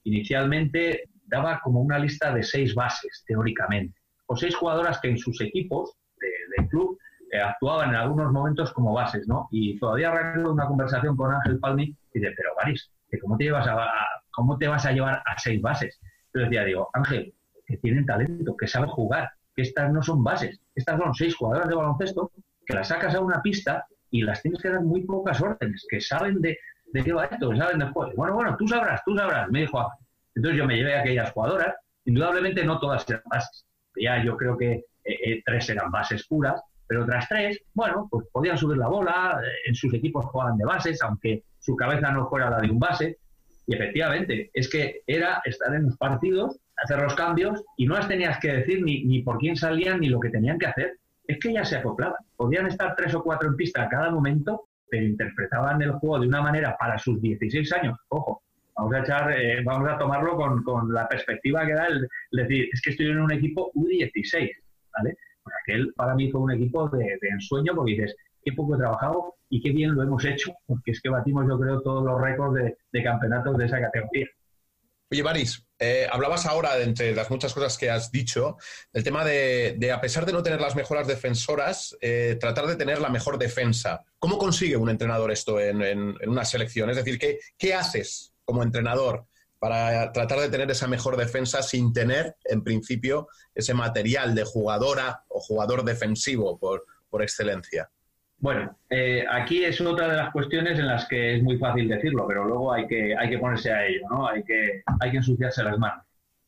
inicialmente daba como una lista de seis bases, teóricamente, o seis jugadoras que en sus equipos de, club eh, actuaban en algunos momentos como bases, ¿no? Y todavía recuerdo una conversación con Ángel Palmi y dice, pero Baris, ¿cómo te, llevas a, ¿cómo te vas a llevar a seis bases? Yo decía, digo, Ángel, que tienen talento, que saben jugar, que estas no son bases, estas son seis jugadoras de baloncesto que las sacas a una pista y las tienes que dar muy pocas órdenes, que saben de, ¿de qué va esto? ¿Saben después? Bueno, bueno, tú sabrás, tú sabrás, me dijo Entonces yo me llevé a aquellas jugadoras, indudablemente no todas eran bases, ya yo creo que eh, eh, tres eran bases puras, pero otras tres, bueno, pues podían subir la bola, eh, en sus equipos jugaban de bases, aunque su cabeza no fuera la de un base, y efectivamente, es que era estar en los partidos, hacer los cambios, y no las tenías que decir ni, ni por quién salían ni lo que tenían que hacer, es que ya se acoplaban. Podían estar tres o cuatro en pista a cada momento pero interpretaban el juego de una manera para sus 16 años. Ojo, vamos a echar, eh, vamos a tomarlo con, con, la perspectiva que da el, decir, es que estoy en un equipo U16, ¿vale? Pues aquel para mí fue un equipo de, ensueño porque dices, qué poco he trabajado y qué bien lo hemos hecho, porque es que batimos yo creo todos los récords de, campeonatos de esa categoría. Oye, Baris, eh, hablabas ahora, de entre las muchas cosas que has dicho, del tema de, a pesar de no tener las mejores defensoras, eh, tratar de tener la mejor defensa. ¿Cómo consigue un entrenador esto en, una selección? Es decir, ¿qué, ¿qué, haces como entrenador para tratar de tener esa mejor defensa sin tener, en principio, ese material de jugadora o jugador defensivo por, por excelencia? Bueno, eh, aquí es otra de las cuestiones en las que es muy fácil decirlo, pero luego hay que, hay que ponerse a ello, ¿no? Hay que, hay que ensuciarse las manos.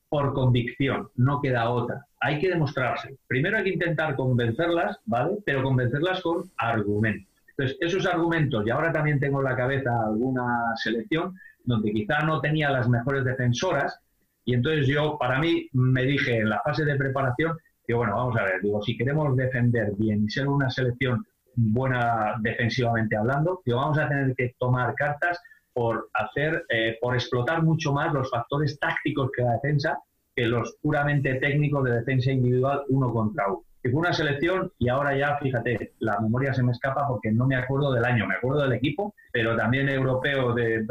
Por convicción, no queda otra. Hay que demostrarse. Primero hay que intentar convencerlas, ¿vale? Pero convencerlas con argumentos. Entonces, esos argumentos, y ahora también tengo en la cabeza alguna selección donde quizá no tenía las mejores defensoras, y entonces yo, para mí, me dije en la fase de preparación, que bueno, vamos a ver, digo, si queremos defender bien y ser una selección buena defensivamente hablando, y vamos a tener que tomar cartas por hacer, eh, por explotar mucho más los factores tácticos que la defensa que los puramente técnicos de defensa individual uno contra uno. fue una selección y ahora ya, fíjate, la memoria se me escapa porque no me acuerdo del año, me acuerdo del equipo, pero también europeo de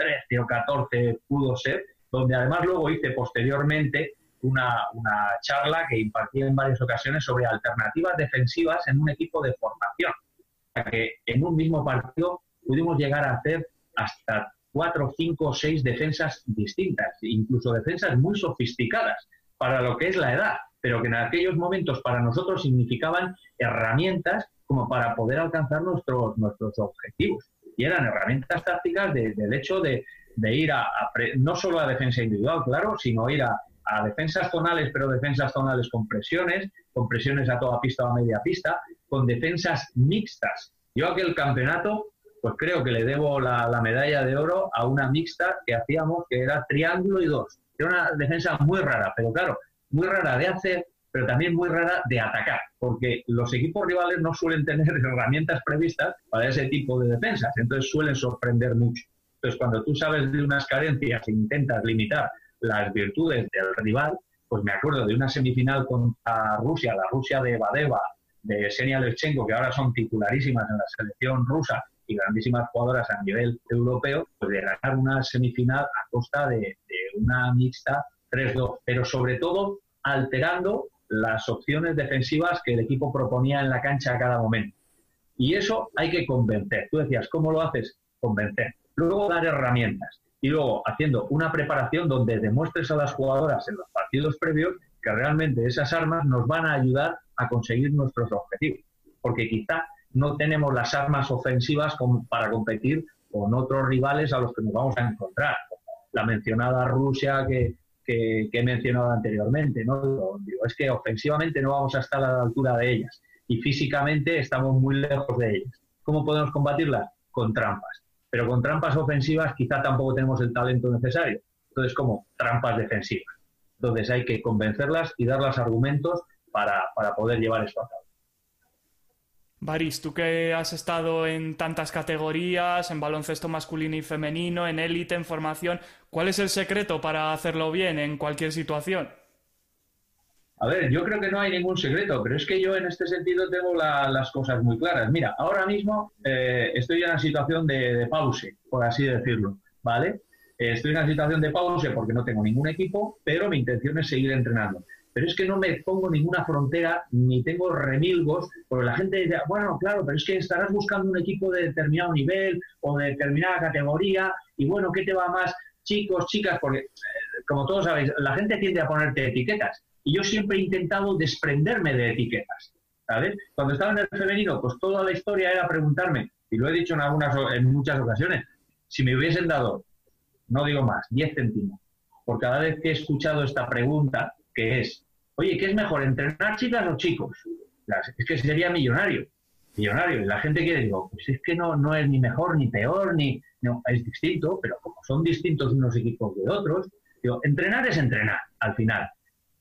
2013 o 14 pudo ser, donde además luego hice posteriormente una, una charla que impartí en varias ocasiones sobre alternativas defensivas en un equipo de formación. que en un mismo partido pudimos llegar a hacer hasta cuatro, cinco, seis defensas distintas, incluso defensas muy sofisticadas para lo que es la edad, pero que en aquellos momentos para nosotros significaban herramientas como para poder alcanzar nuestros, nuestros objetivos. Y eran herramientas tácticas del hecho de, ir a, no solo a defensa individual, claro, sino ir a, a defensas zonales, pero defensas zonales con presiones, con presiones a toda pista o a media pista, con defensas mixtas. Yo aquel campeonato pues creo que le debo la, medalla de oro a una mixta que hacíamos que era triángulo y dos. Era una defensa muy rara, pero claro, muy rara de hacer, pero también muy rara de atacar, porque los equipos rivales no suelen tener herramientas previstas para ese tipo de defensas, entonces suelen sorprender mucho. Entonces, cuando tú sabes de unas carencias e intentas limitar las virtudes del rival, pues me acuerdo de una semifinal contra Rusia, la Rusia de Badeva, de Senia Levchenko, que ahora son titularísimas en la selección rusa, y grandísimas jugadoras a nivel europeo, pues de ganar una semifinal a costa de, una mixta 3-2, pero sobre todo alterando las opciones defensivas que el equipo proponía en la cancha a cada momento. Y eso hay que convencer. Tú decías, ¿cómo lo haces? Convencer. Luego dar herramientas. Y luego haciendo una preparación donde demuestres a las jugadoras en los partidos previos que realmente esas armas nos van a ayudar a conseguir nuestros objetivos. Porque quizá no tenemos las armas ofensivas para competir con otros rivales a los que nos vamos a encontrar. La mencionada Rusia que, he mencionado anteriormente, ¿no? Es que ofensivamente no vamos a estar a la altura de ellas y físicamente estamos muy lejos de ellas. ¿Cómo podemos combatirlas? Con trampas. Pero con trampas ofensivas quizá tampoco tenemos el talento necesario. Entonces, como trampas defensivas. Entonces hay que convencerlas y darlas argumentos para, para poder llevar esto a cabo. Baris, tú que has estado en tantas categorías, en baloncesto masculino y femenino, en élite, en formación, ¿cuál es el secreto para hacerlo bien en cualquier situación? A ver, yo creo que no hay ningún secreto, pero es que yo en este sentido tengo las cosas muy claras. Mira, ahora mismo eh, estoy en una situación de, pause, por así decirlo, ¿vale? estoy en una situación de pause porque no tengo ningún equipo, pero mi intención es seguir entrenando pero es que no me pongo ninguna frontera ni tengo remilgos, porque la gente dice, bueno, claro, pero es que estarás buscando un equipo de determinado nivel o de determinada categoría y bueno, ¿qué te va más? Chicos, chicas, porque eh, como todos sabéis, la gente tiende a ponerte etiquetas y yo siempre he intentado desprenderme de etiquetas, ¿sabes? Cuando estaba en el femenino, pues toda la historia era preguntarme, y lo he dicho en, algunas, en muchas ocasiones, si me hubiesen dado, no digo más, 10 céntimos, por cada vez que he escuchado esta pregunta, que es, oye, ¿qué es mejor, entrenar chicas o chicos? Es que sería millonario, millonario. Y la gente quiere, digo, pues es que no, no es ni mejor ni peor, ni no, es distinto, pero como son distintos unos equipos de otros, digo, entrenar es entrenar, al final.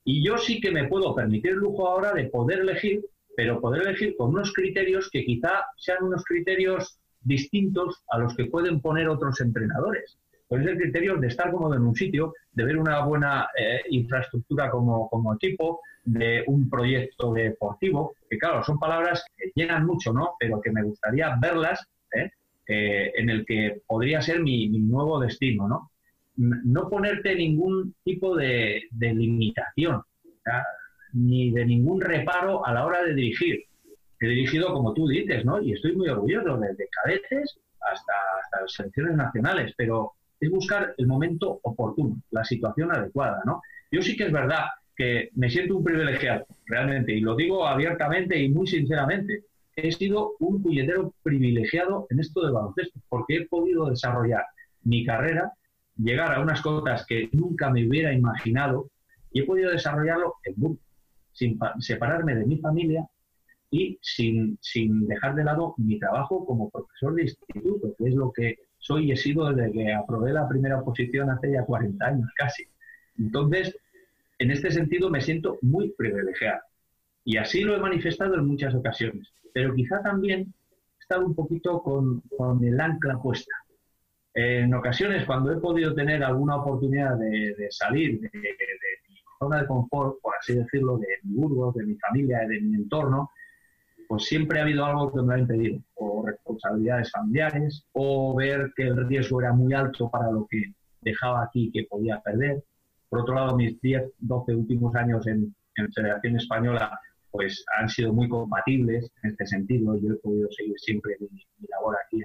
Y yo sí que me puedo permitir el lujo ahora de poder elegir, pero poder elegir con unos criterios que quizá sean unos criterios distintos a los que pueden poner otros entrenadores pues es el criterio de estar cómodo en un sitio, de ver una buena eh, infraestructura como, equipo, de un proyecto deportivo, que claro, son palabras que llenan mucho, ¿no? Pero que me gustaría verlas ¿eh? Eh, en el que podría ser mi, nuevo destino, ¿no? No ponerte ningún tipo de, limitación, ni de ningún reparo a la hora de dirigir. He dirigido, como tú dices, ¿no? Y estoy muy orgulloso, desde cadetes hasta, hasta las selecciones nacionales, pero es buscar el momento oportuno, la situación adecuada, ¿no? Yo sí que es verdad que me siento un privilegiado, realmente, y lo digo abiertamente y muy sinceramente. He sido un puñetero privilegiado en esto del baloncesto, porque he podido desarrollar mi carrera, llegar a unas cotas que nunca me hubiera imaginado, y he podido desarrollarlo en Burgos, sin separarme de mi familia y sin, sin dejar de lado mi trabajo como profesor de instituto, que es lo que soy sido desde que aprobé la primera oposición hace ya 40 años casi. Entonces, en este sentido me siento muy privilegiado. Y así lo he manifestado en muchas ocasiones. Pero quizá también he estado un poquito con, con el ancla puesta. En ocasiones, cuando he podido tener alguna oportunidad de, salir de, mi zona de confort, por así decirlo, de mi Burgos, de mi familia, de mi entorno, pues siempre ha habido algo que me ha impedido, o responsabilidades familiares, o ver que el riesgo era muy alto para lo que dejaba aquí que podía perder. Por otro lado, mis 10, 12 últimos años en, en Federación Española pues han sido muy compatibles en este sentido. Yo he podido seguir siempre mi, labor aquí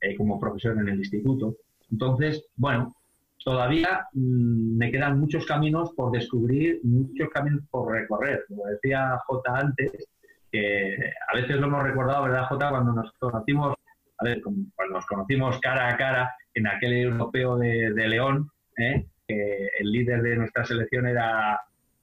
eh, como profesor en el instituto. Entonces, bueno, todavía mm, me quedan muchos caminos por descubrir, muchos caminos por recorrer. Como decía J antes, que a veces lo hemos recordado, ¿verdad, J? Cuando nos conocimos, a ver, nos conocimos cara a cara en aquel europeo de, León, ¿eh? el líder de nuestra selección era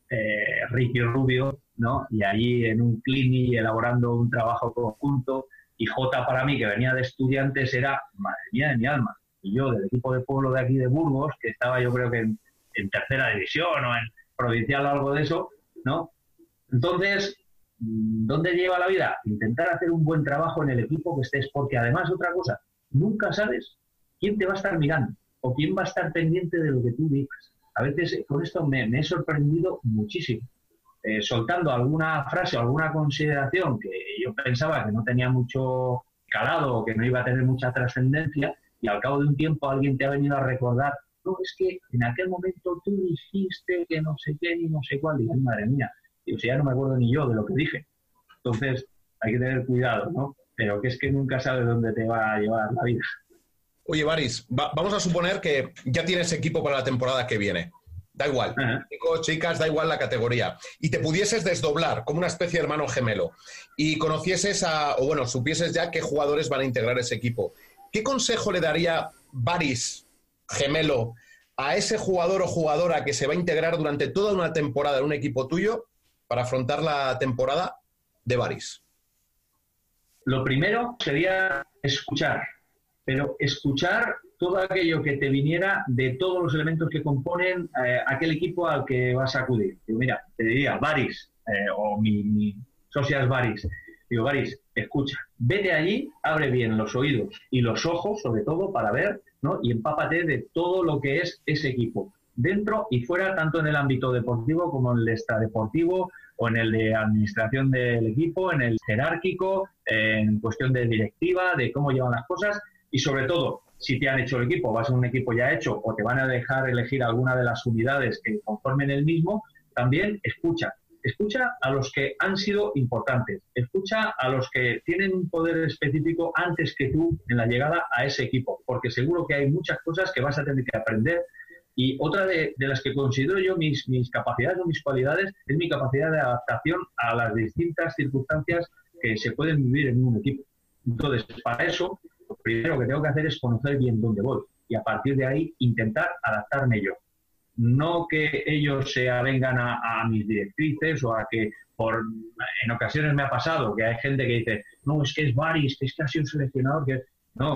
eh, Ricky Rubio, ¿no? Y allí en un clinic elaborando un trabajo conjunto, y J para mí, que venía de estudiantes, era, madre mía de mi alma. Y yo, del equipo de pueblo de aquí de Burgos, que estaba yo creo que en, en tercera división o en provincial o algo de eso, ¿no? Entonces, ¿Dónde lleva la vida? Intentar hacer un buen trabajo en el equipo que estés, porque además otra cosa, nunca sabes quién te va a estar mirando o quién va a estar pendiente de lo que tú digas. A veces eh, con esto me, he sorprendido muchísimo. Eh, soltando alguna frase o alguna consideración que yo pensaba que no tenía mucho calado o que no iba a tener mucha trascendencia y al cabo de un tiempo alguien te ha venido a recordar, no, es que en aquel momento tú dijiste que no sé qué ni no sé cuál, y madre mía, y o sea, ya no me acuerdo ni yo de lo que dije. Entonces, hay que tener cuidado, ¿no? Pero que es que nunca sabes dónde te va a llevar la vida. Oye, Baris, vamos a suponer que ya tienes equipo para la temporada que viene. Da igual, chicos, chicas, da igual la categoría. Y te pudieses desdoblar como una especie de hermano gemelo y conocieses a, o bueno, supieses ya qué jugadores van a integrar ese equipo. ¿Qué consejo le daría Baris, gemelo, a ese jugador o jugadora que se va a integrar durante toda una temporada en un equipo tuyo para afrontar la temporada de Baris? Lo primero sería escuchar, pero escuchar todo aquello que te viniera de todos los elementos que componen eh, aquel equipo al que vas a acudir. mira, te diría, Baris, eh, o mi, mi socias Baris, digo, Baris, escucha, vete allí, abre bien los oídos y los ojos, sobre todo, para ver, ¿no? Y empápate de todo lo que es ese equipo dentro y fuera, tanto en el ámbito deportivo como en el extradeportivo o en el de administración del equipo, en el jerárquico, en cuestión de directiva, de cómo llevan las cosas y sobre todo, si te han hecho el equipo, vas a un equipo ya hecho o te van a dejar elegir alguna de las unidades que conformen el mismo, también escucha. Escucha a los que han sido importantes, escucha a los que tienen un poder específico antes que tú en la llegada a ese equipo, porque seguro que hay muchas cosas que vas a tener que aprender y otra de, las que considero yo mis, mis capacidades o mis cualidades es mi capacidad de adaptación a las distintas circunstancias que se pueden vivir en un equipo. Entonces, para eso, lo primero que tengo que hacer es conocer bien dónde voy y a partir de ahí intentar adaptarme yo. No que ellos se avengan a, mis directrices o a que por en ocasiones me ha pasado que hay gente que dice, no, es que es Baris, que es que ha sido un seleccionador que... No,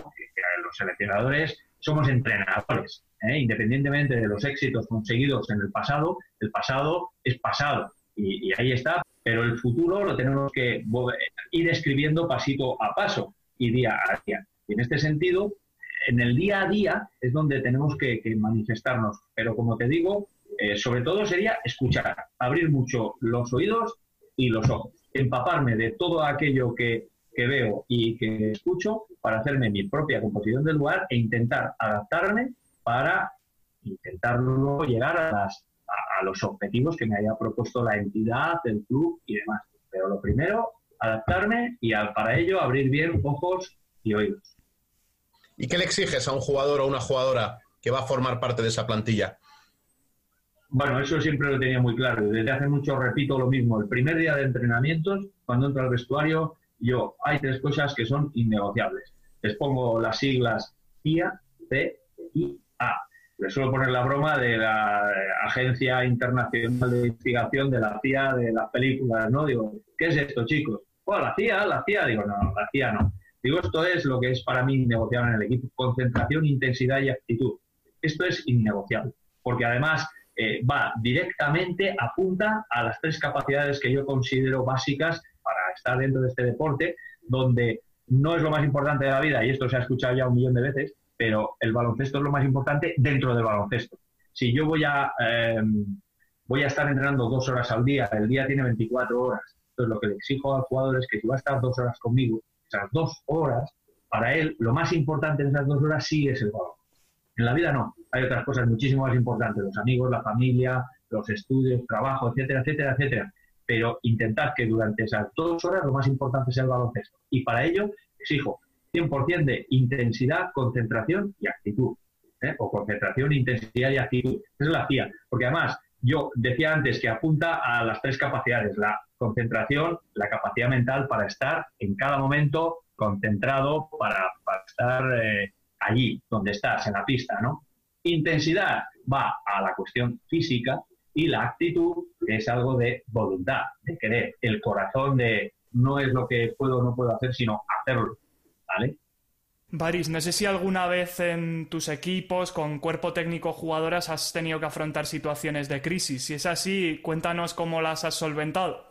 los seleccionadores somos entrenadores. ¿eh? Independientemente de los éxitos conseguidos en el pasado, el pasado es pasado y, ahí está, pero el futuro lo tenemos que ir escribiendo pasito a paso y día a día. Y en este sentido, en el día a día es donde tenemos que, manifestarnos, pero como te digo, eh, sobre todo sería escuchar, abrir mucho los oídos y los ojos, empaparme de todo aquello que, que veo y que escucho para hacerme mi propia composición del lugar e intentar adaptarme para intentar luego llegar a, los objetivos que me haya propuesto la entidad, el club y demás. Pero lo primero, adaptarme y para ello abrir bien ojos y oídos. ¿Y qué le exiges a un jugador o una jugadora que va a formar parte de esa plantilla? Bueno, eso siempre lo tenía muy claro. Desde hace mucho repito lo mismo. El primer día de entrenamientos, cuando entro al vestuario, yo hay tres cosas que son innegociables. Les pongo las siglas IA, C y Ah, le suelo poner la broma de la Agencia Internacional de Investigación de la CIA de las películas, ¿no? Digo, ¿qué es esto, chicos? Oh, la CIA, la CIA. Digo, no, la CIA no. Digo, esto es lo que es para mí innegociable en el equipo. Concentración, intensidad y actitud. Esto es innegociable. Porque además eh, va directamente, apunta a las tres capacidades que yo considero básicas estar dentro de este deporte, donde no es lo más importante de la vida, y esto se ha escuchado ya un millón de veces, pero el baloncesto es lo más importante dentro del baloncesto. Si yo voy a, em, voy a estar entrenando dos horas al día, el día tiene 24 horas. Entonces, lo que le exijo al jugador es que si va a estar dos horas conmigo, esas dos horas, para él, lo más importante en esas dos horas sí es el balón. En la vida no, hay otras cosas muchísimo más importantes, los amigos, la familia, los estudios, trabajo, etcétera, etcétera, etcétera. Pero intentar que durante esas dos horas lo más importante sea el baloncesto. Y para ello exijo 100% de intensidad, concentración y actitud. ¿eh? O concentración, intensidad y actitud. Esa es la CIA. Porque además, yo decía antes que apunta a las tres capacidades. La concentración, la capacidad mental para estar en cada momento concentrado, para, estar eh, allí donde estás, en la pista, ¿no? Intensidad va a la cuestión física y la actitud es algo de voluntad, de querer, el corazón de no es lo que puedo o no puedo hacer, sino hacerlo, ¿vale? Baris, no sé si alguna vez en tus equipos con cuerpo técnico jugadoras has tenido que afrontar situaciones de crisis. Si es así, cuéntanos cómo las has solventado.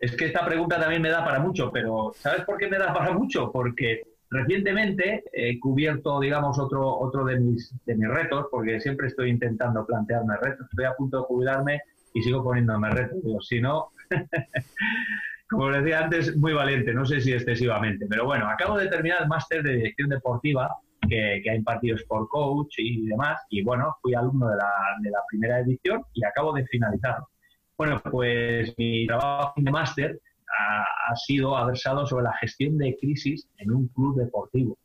es que esta pregunta también me da para mucho, pero ¿sabes por qué me da para mucho? Porque recientemente he cubierto, digamos, otro, otro de, mis, de mis retos, porque siempre estoy intentando plantearme retos. Estoy a punto de jubilarme y sigo poniéndome retos. Digo, si no, como decía antes, muy valiente, no sé si excesivamente, pero bueno, acabo de terminar el máster de dirección deportiva que, ha impartido Sport Coach y demás, y bueno, fui alumno de la, de la primera edición y acabo de finalizarlo. Bueno, pues mi trabajo de máster ha, sido adversado sobre la gestión de crisis en un club deportivo.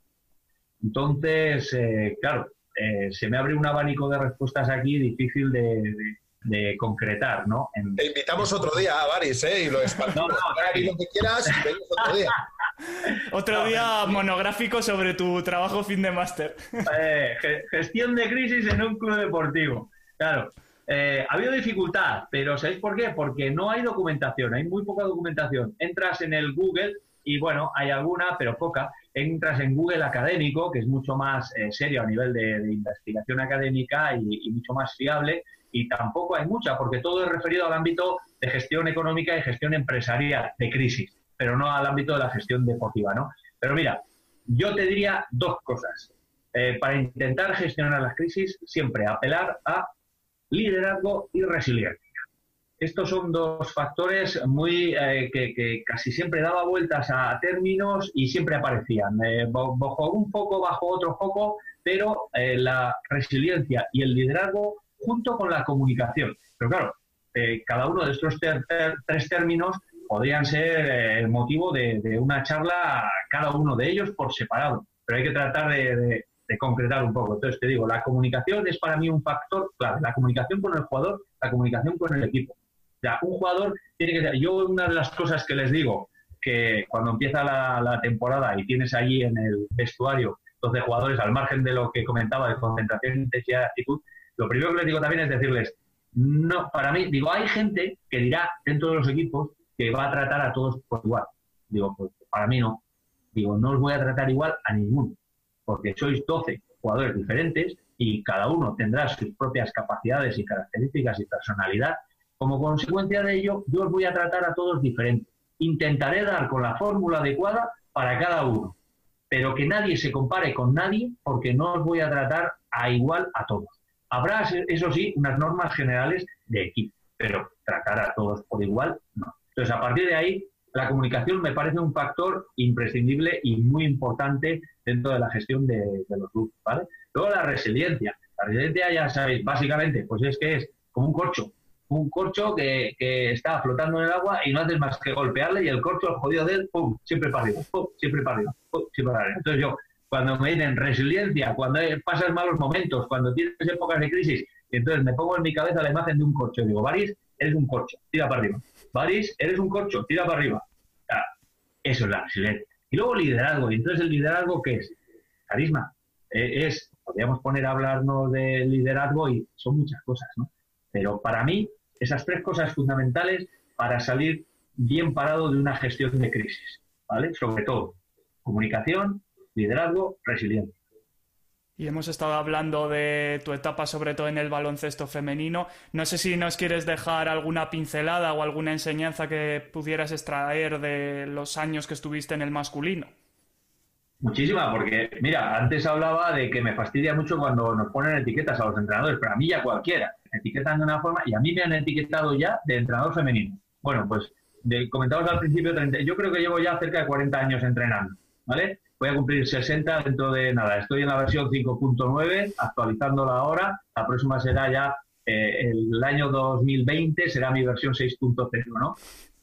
Entonces, eh, claro, eh, se me abre un abanico de respuestas aquí difícil de, de concretar, ¿no? Te invitamos otro día a Baris, ¿eh? Y lo No, no, lo que quieras otro día. otro día monográfico sobre tu trabajo fin de máster. Eh, gestión de crisis en un club deportivo. Claro. Eh, ha habido dificultad, pero ¿sabéis por qué? Porque no hay documentación, hay muy poca documentación. Entras en el Google y bueno, hay alguna, pero poca. Entras en Google académico, que es mucho más eh, serio a nivel de, investigación académica y, mucho más fiable, y tampoco hay mucha, porque todo es referido al ámbito de gestión económica y gestión empresarial de crisis, pero no al ámbito de la gestión deportiva, ¿no? Pero mira, yo te diría dos cosas. Eh, para intentar gestionar las crisis, siempre apelar a liderazgo y resiliencia. Estos son dos factores muy eh, que, casi siempre daba vueltas a términos y siempre aparecían, eh, bajo un poco, bajo otro poco, pero la resiliencia y el liderazgo junto con la comunicación. Pero claro, eh, cada uno de estos tres términos podrían ser eh, el motivo de, una charla, cada uno de ellos por separado, pero hay que tratar de, concretar un poco. Entonces te digo, la comunicación es para mí un factor clave, la comunicación con el jugador, la comunicación con el equipo. O sea, un jugador tiene que yo una de las cosas que les digo, que cuando empieza la, temporada y tienes allí en el vestuario 12 jugadores, al margen de lo que comentaba de concentración, intensidad y actitud, lo primero que les digo también es decirles, no, para mí, digo, hay gente que dirá dentro de los equipos que va a tratar a todos por igual. Digo, pues para mí no. Digo, no os voy a tratar igual a ninguno, porque sois 12 jugadores diferentes y cada uno tendrá sus propias capacidades y características y personalidad. Como consecuencia de ello, yo os voy a tratar a todos diferentes. Intentaré dar con la fórmula adecuada para cada uno, pero que nadie se compare con nadie porque no os voy a tratar a igual a todos. Habrá, eso sí, unas normas generales de equipo, pero tratar a todos por igual, no. Entonces, a partir de ahí, la comunicación me parece un factor imprescindible y muy importante dentro de la gestión de, los grupos, ¿vale? Luego la resiliencia. La resiliencia, ya sabéis, básicamente, pues es que es como un corcho. Un corcho que, está flotando en el agua y no haces más que golpearle y el corcho, el jodido de él, ¡pum! siempre para arriba, siempre para arriba, siempre para arriba. Entonces yo, cuando me dicen resiliencia, cuando pasas malos momentos, cuando tienes épocas de crisis, entonces me pongo en mi cabeza la imagen de un corcho. Digo, Baris, eres un corcho, tira para arriba. Baris, eres un corcho, tira para arriba. eso es la resiliencia. Y luego liderazgo. ¿Y entonces el liderazgo qué es? Carisma. Eh, es, podríamos poner a hablarnos de liderazgo y son muchas cosas, ¿no? Pero para mí, esas tres cosas fundamentales para salir bien parado de una gestión de crisis, ¿vale? Sobre todo, comunicación, liderazgo, resiliencia. Y hemos estado hablando de tu etapa, sobre todo en el baloncesto femenino. No sé si nos quieres dejar alguna pincelada o alguna enseñanza que pudieras extraer de los años que estuviste en el masculino. Muchísima, porque mira, antes hablaba de que me fastidia mucho cuando nos ponen etiquetas a los entrenadores, pero a mí ya cualquiera, etiquetan de una forma y a mí me han etiquetado ya de entrenador femenino. Bueno, pues de, al principio, yo creo que llevo ya cerca de 40 años entrenando, ¿vale? Voy a cumplir 60 dentro de nada. Estoy en la versión 5.9, actualizándola ahora. La próxima será ya eh, el año 2020, será mi versión 6.0, ¿no?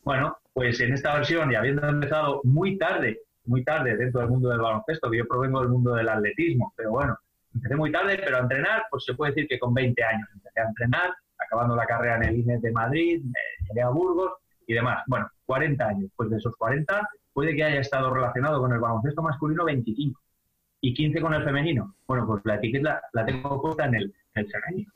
Bueno, pues en esta versión y habiendo empezado muy tarde, muy tarde dentro del mundo del baloncesto, que yo provengo del mundo del atletismo, pero bueno, empecé muy tarde, pero a entrenar, pues se puede decir que con 20 años empecé a entrenar, acabando la carrera en el INE de Madrid, llegué a Burgos y demás. Bueno, 40 años. Pues de esos 40, puede que haya estado relacionado con el baloncesto masculino 25 y 15 con el femenino. Bueno, pues la etiqueta la tengo puesta en el, femenino.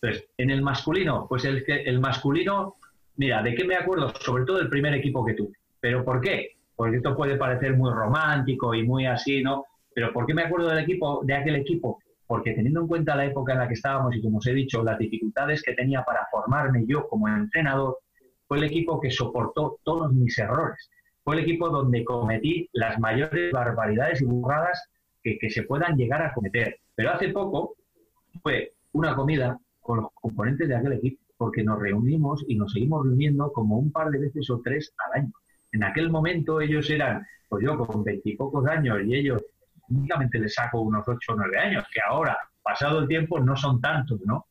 Entonces, en el masculino, pues el, el masculino, mira, ¿de qué me acuerdo? Sobre todo del primer equipo que tuve. ¿Pero por qué? Porque esto puede parecer muy romántico y muy así, ¿no? Pero ¿por qué me acuerdo del equipo, de aquel equipo? Porque teniendo en cuenta la época en la que estábamos y como os he dicho, las dificultades que tenía para formarme yo como entrenador, fue el equipo que soportó todos mis errores. Fue el equipo donde cometí las mayores barbaridades y burradas que, se puedan llegar a cometer. Pero hace poco fue una comida con los componentes de aquel equipo, porque nos reunimos y nos seguimos reuniendo como un par de veces o tres al año. En aquel momento ellos eran, pues yo con veintipocos años y ellos únicamente les saco unos ocho o nueve años, que ahora, pasado el tiempo, no son tantos, ¿no?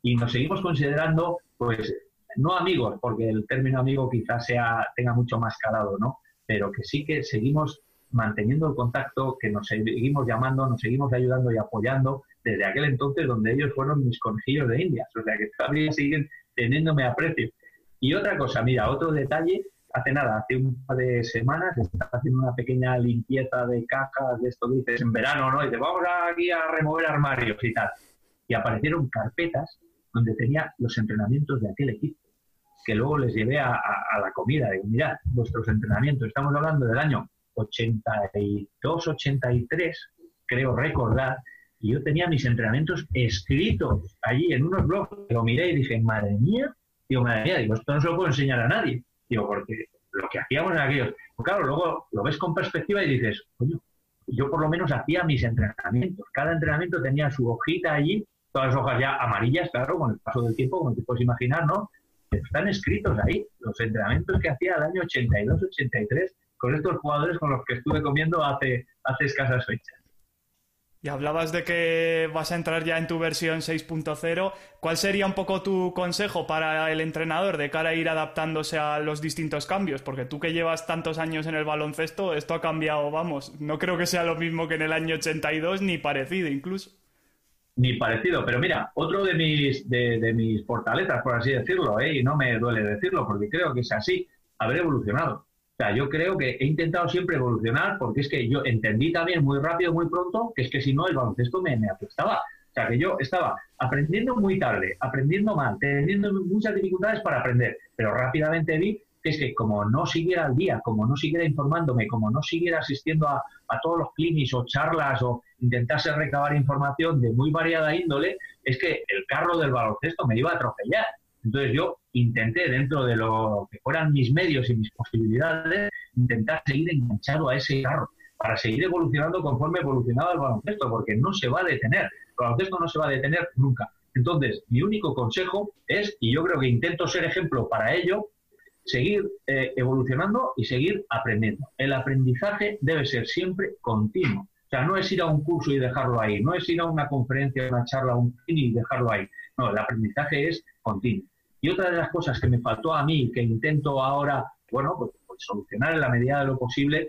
Y nos seguimos considerando, pues, no amigos, porque el término amigo quizás sea, tenga mucho más calado, ¿no? Pero que sí que seguimos manteniendo el contacto, que nos seguimos llamando, nos seguimos ayudando y apoyando desde aquel entonces donde ellos fueron mis conejillos de indias, o sea que todavía siguen teniéndome aprecio. Y otra cosa, mira, otro detalle, hace nada, hace un par de semanas, estaba haciendo una pequeña limpieza de cajas, de esto dices en verano, ¿no? Y dices, vamos aquí a remover armarios y tal. Y aparecieron carpetas donde tenía los entrenamientos de aquel equipo, que luego les llevé a, la comida. Digo, mirad, vuestros entrenamientos, estamos hablando del año 82, 83, creo recordar, y yo tenía mis entrenamientos escritos allí en unos blogs. Lo miré y dije, madre mía, digo, madre mía, digo, esto no se lo puedo enseñar a nadie. Digo, porque lo que hacíamos en aquellos, pues claro, luego lo ves con perspectiva y dices, coño, yo por lo menos hacía mis entrenamientos. Cada entrenamiento tenía su hojita allí todas las hojas ya amarillas, claro, con el paso del tiempo, como te puedes imaginar, ¿no? Están escritos ahí los entrenamientos que hacía el año 82-83 con estos jugadores con los que estuve comiendo hace, hace escasas fechas. Y hablabas de que vas a entrar ya en tu versión 6.0. ¿Cuál sería un poco tu consejo para el entrenador de cara a ir adaptándose a los distintos cambios? Porque tú que llevas tantos años en el baloncesto, esto ha cambiado, vamos, no creo que sea lo mismo que en el año 82, ni parecido incluso ni parecido. Pero mira, otro de mis, de, mis fortalezas, por así decirlo, ¿eh? y no me duele decirlo porque creo que es así, haber evolucionado. O sea, yo creo que he intentado siempre evolucionar porque es que yo entendí también muy rápido, muy pronto, que es que si no el baloncesto me, me afectaba. O sea, que yo estaba aprendiendo muy tarde, aprendiendo mal, teniendo muchas dificultades para aprender, pero rápidamente vi que es que como no siguiera al día, como no siguiera informándome, como no siguiera asistiendo a, todos los clinics o charlas o intentase recabar información de muy variada índole, es que el carro del baloncesto me iba a atropellar. Entonces yo intenté, dentro de lo que fueran mis medios y mis posibilidades, intentar seguir enganchado a ese carro para seguir evolucionando conforme evolucionaba el baloncesto, porque no se va a detener. El baloncesto no se va a detener nunca. Entonces, mi único consejo es, y yo creo que intento ser ejemplo para ello, seguir eh, evolucionando y seguir aprendiendo. El aprendizaje debe ser siempre continuo. O sea, no es ir a un curso y dejarlo ahí, no es ir a una conferencia, una charla, un y dejarlo ahí. No, el aprendizaje es continuo. Y otra de las cosas que me faltó a mí, que intento ahora, bueno, pues, pues solucionar en la medida de lo posible,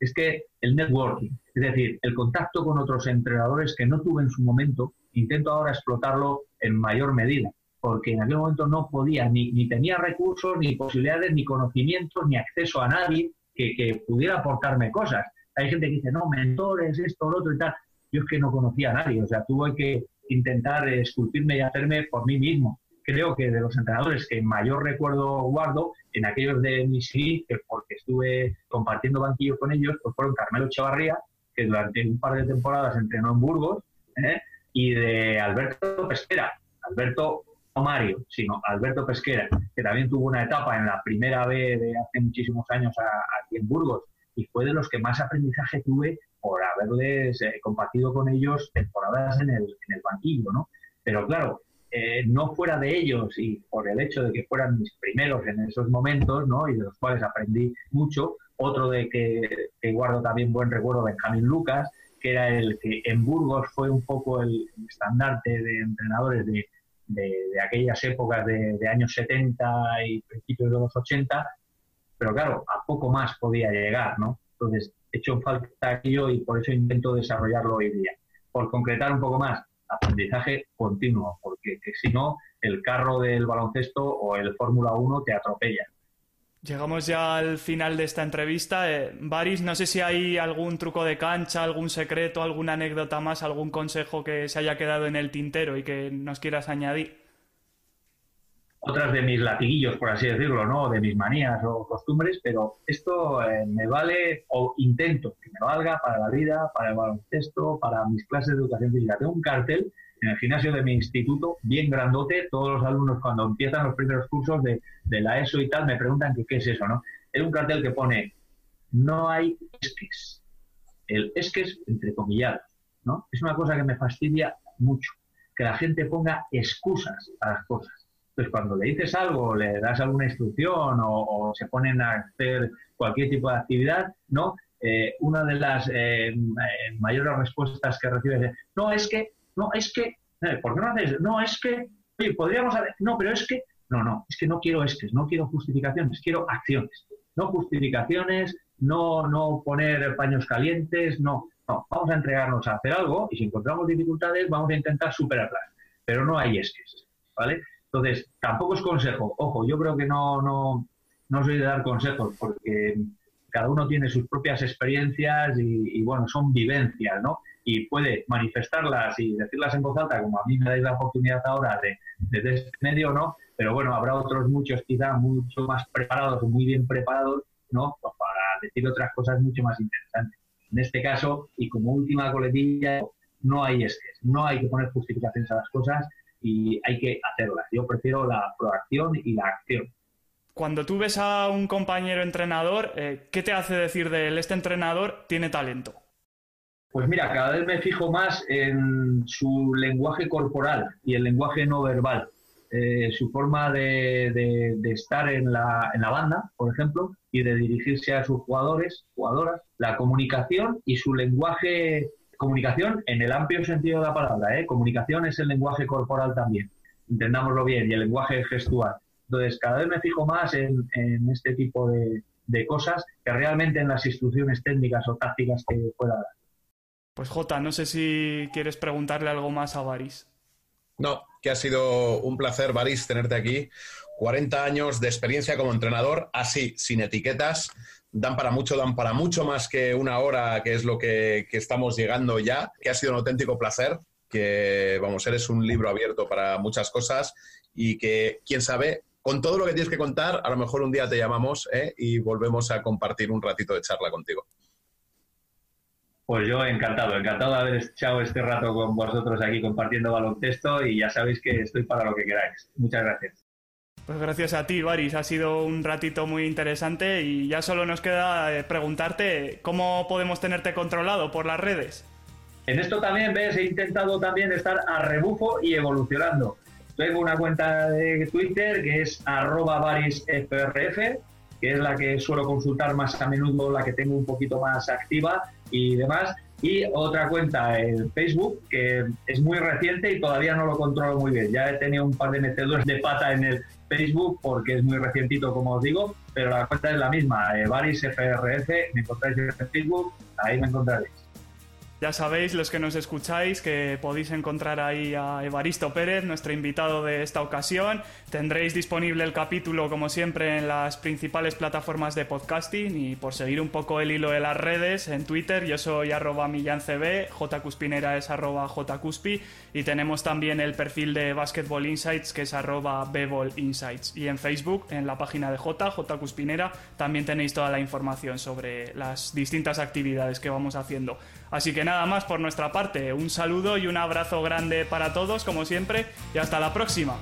es que el networking, es decir, el contacto con otros entrenadores que no tuve en su momento, intento ahora explotarlo en mayor medida porque en aquel momento no podía, ni, ni tenía recursos, ni posibilidades, ni conocimientos, ni acceso a nadie que, pudiera aportarme cosas. Hay gente que dice, no, mentores, esto, lo otro y tal. Yo es que no conocía a nadie, o sea, tuve que intentar esculpirme y hacerme por mí mismo. Creo que de los entrenadores que mayor recuerdo guardo, en aquellos de mi que porque estuve compartiendo banquillo con ellos, pues fueron Carmelo Echevarría, que durante un par de temporadas entrenó en Burgos, ¿eh? y de Alberto Pesquera. Alberto no Mario, sino Alberto Pesquera, que también tuvo una etapa en la primera B de hace muchísimos años aquí en Burgos y fue de los que más aprendizaje tuve por haberles eh, compartido con ellos temporadas en el, en el banquillo, ¿no? Pero claro, eh, no fuera de ellos y por el hecho de que fueran mis primeros en esos momentos, ¿no? Y de los cuales aprendí mucho, otro de que, guardo también buen recuerdo, Benjamín Lucas, que era el que en Burgos fue un poco el estandarte de entrenadores de, de, aquellas épocas de, de, años 70 y principios de los 80, pero claro, a poco más podía llegar, ¿no? Entonces, he hecho falta aquello y por eso intento desarrollarlo hoy día. Por concretar un poco más, aprendizaje continuo, porque si no, el carro del baloncesto o el Fórmula 1 te atropella. Llegamos ya al final de esta entrevista. Eh, Baris, no sé si hay algún truco de cancha, algún secreto, alguna anécdota más, algún consejo que se haya quedado en el tintero y que nos quieras añadir otras de mis latiguillos, por así decirlo, ¿no? De mis manías o costumbres, pero esto eh, me vale, o intento que me valga para la vida, para el baloncesto, para mis clases de educación física. Tengo un cartel en el gimnasio de mi instituto, bien grandote, todos los alumnos cuando empiezan los primeros cursos de, de la ESO y tal, me preguntan qué es eso, ¿no? Es un cartel que pone, no hay esques. El esques, entre comillas, ¿no? Es una cosa que me fastidia mucho, que la gente ponga excusas a las cosas pues cuando le dices algo, le das alguna instrucción o, se ponen a hacer cualquier tipo de actividad, ¿no? Eh, una de las eh, eh, mayores respuestas que recibes es, no, es que, no, es que, ¿por qué no haces? No, es que, podríamos hacer, no, pero es que, no, no, es que no quiero es que, no quiero justificaciones, quiero acciones. No justificaciones, no, no poner paños calientes, no, no, vamos a entregarnos a hacer algo y si encontramos dificultades vamos a intentar superarlas, pero no hay esques, ¿vale? Entonces, tampoco es consejo. Ojo, yo creo que no, no, no soy de dar consejos porque cada uno tiene sus propias experiencias y, bueno, son vivencias, ¿no? Y puede manifestarlas y decirlas en voz alta, como a mí me dais la oportunidad ahora de, desde este medio, ¿no? Pero bueno, habrá otros muchos quizá mucho más preparados muy bien preparados, ¿no? Pues para decir otras cosas mucho más interesantes. En este caso, y como última coletilla, no hay estrés, no hay que poner justificaciones a las cosas, y hay que hacerlas. Yo prefiero la proacción y la acción. Cuando tú ves a un compañero entrenador, eh, ¿qué te hace decir de él? Este entrenador tiene talento. Pues mira, cada vez me fijo más en su lenguaje corporal y el lenguaje no verbal. Eh, su forma de, estar en la, en la, banda, por ejemplo, y de dirigirse a sus jugadores, jugadoras, la comunicación y su lenguaje comunicación en el amplio sentido de la palabra. ¿eh? Comunicación es el lenguaje corporal también, entendámoslo bien, y el lenguaje gestual. Entonces, cada vez me fijo más en, este tipo de, cosas que realmente en las instrucciones técnicas o tácticas que pueda dar. Pues Jota, no sé si quieres preguntarle algo más a Baris. No, que ha sido un placer, Baris, tenerte aquí. 40 años de experiencia como entrenador, así, sin etiquetas, dan para mucho, dan para mucho más que una hora, que es lo que, estamos llegando ya, que ha sido un auténtico placer, que, vamos, eres un libro abierto para muchas cosas y que, quién sabe, con todo lo que tienes que contar, a lo mejor un día te llamamos ¿eh? y volvemos a compartir un ratito de charla contigo. Pues yo encantado, encantado de haber echado este rato con vosotros aquí compartiendo baloncesto y ya sabéis que estoy para lo que queráis. Muchas gracias. Pues gracias a ti, Baris. Ha sido un ratito muy interesante y ya solo nos queda eh, preguntarte cómo podemos tenerte controlado por las redes. En esto también, ves, he intentado también estar a rebufo y evolucionando. Tengo una cuenta de Twitter que es arroba que es la que suelo consultar más a menudo, la que tengo un poquito más activa y demás. Y otra cuenta en Facebook que es muy reciente y todavía no lo controlo muy bien. Ya he tenido un par de metedores de pata en el Facebook porque es muy recientito, como os digo, pero la cuenta es la misma, eh, FRF, me encontráis en Facebook, ahí me encontraréis. Ya sabéis, los que nos escucháis, que podéis encontrar ahí a Evaristo Pérez, nuestro invitado de esta ocasión. Tendréis disponible el capítulo, como siempre, en las principales plataformas de podcasting y por seguir un poco el hilo de las redes, en Twitter yo soy arroba millancb, jcuspinera es arroba jcuspi y tenemos también el perfil de Basketball Insights que es arroba Insights. Y en Facebook, en la página de J, jcuspinera, también tenéis toda la información sobre las distintas actividades que vamos haciendo. Así que nada más por nuestra parte, un saludo y un abrazo grande para todos, como siempre, y hasta la próxima.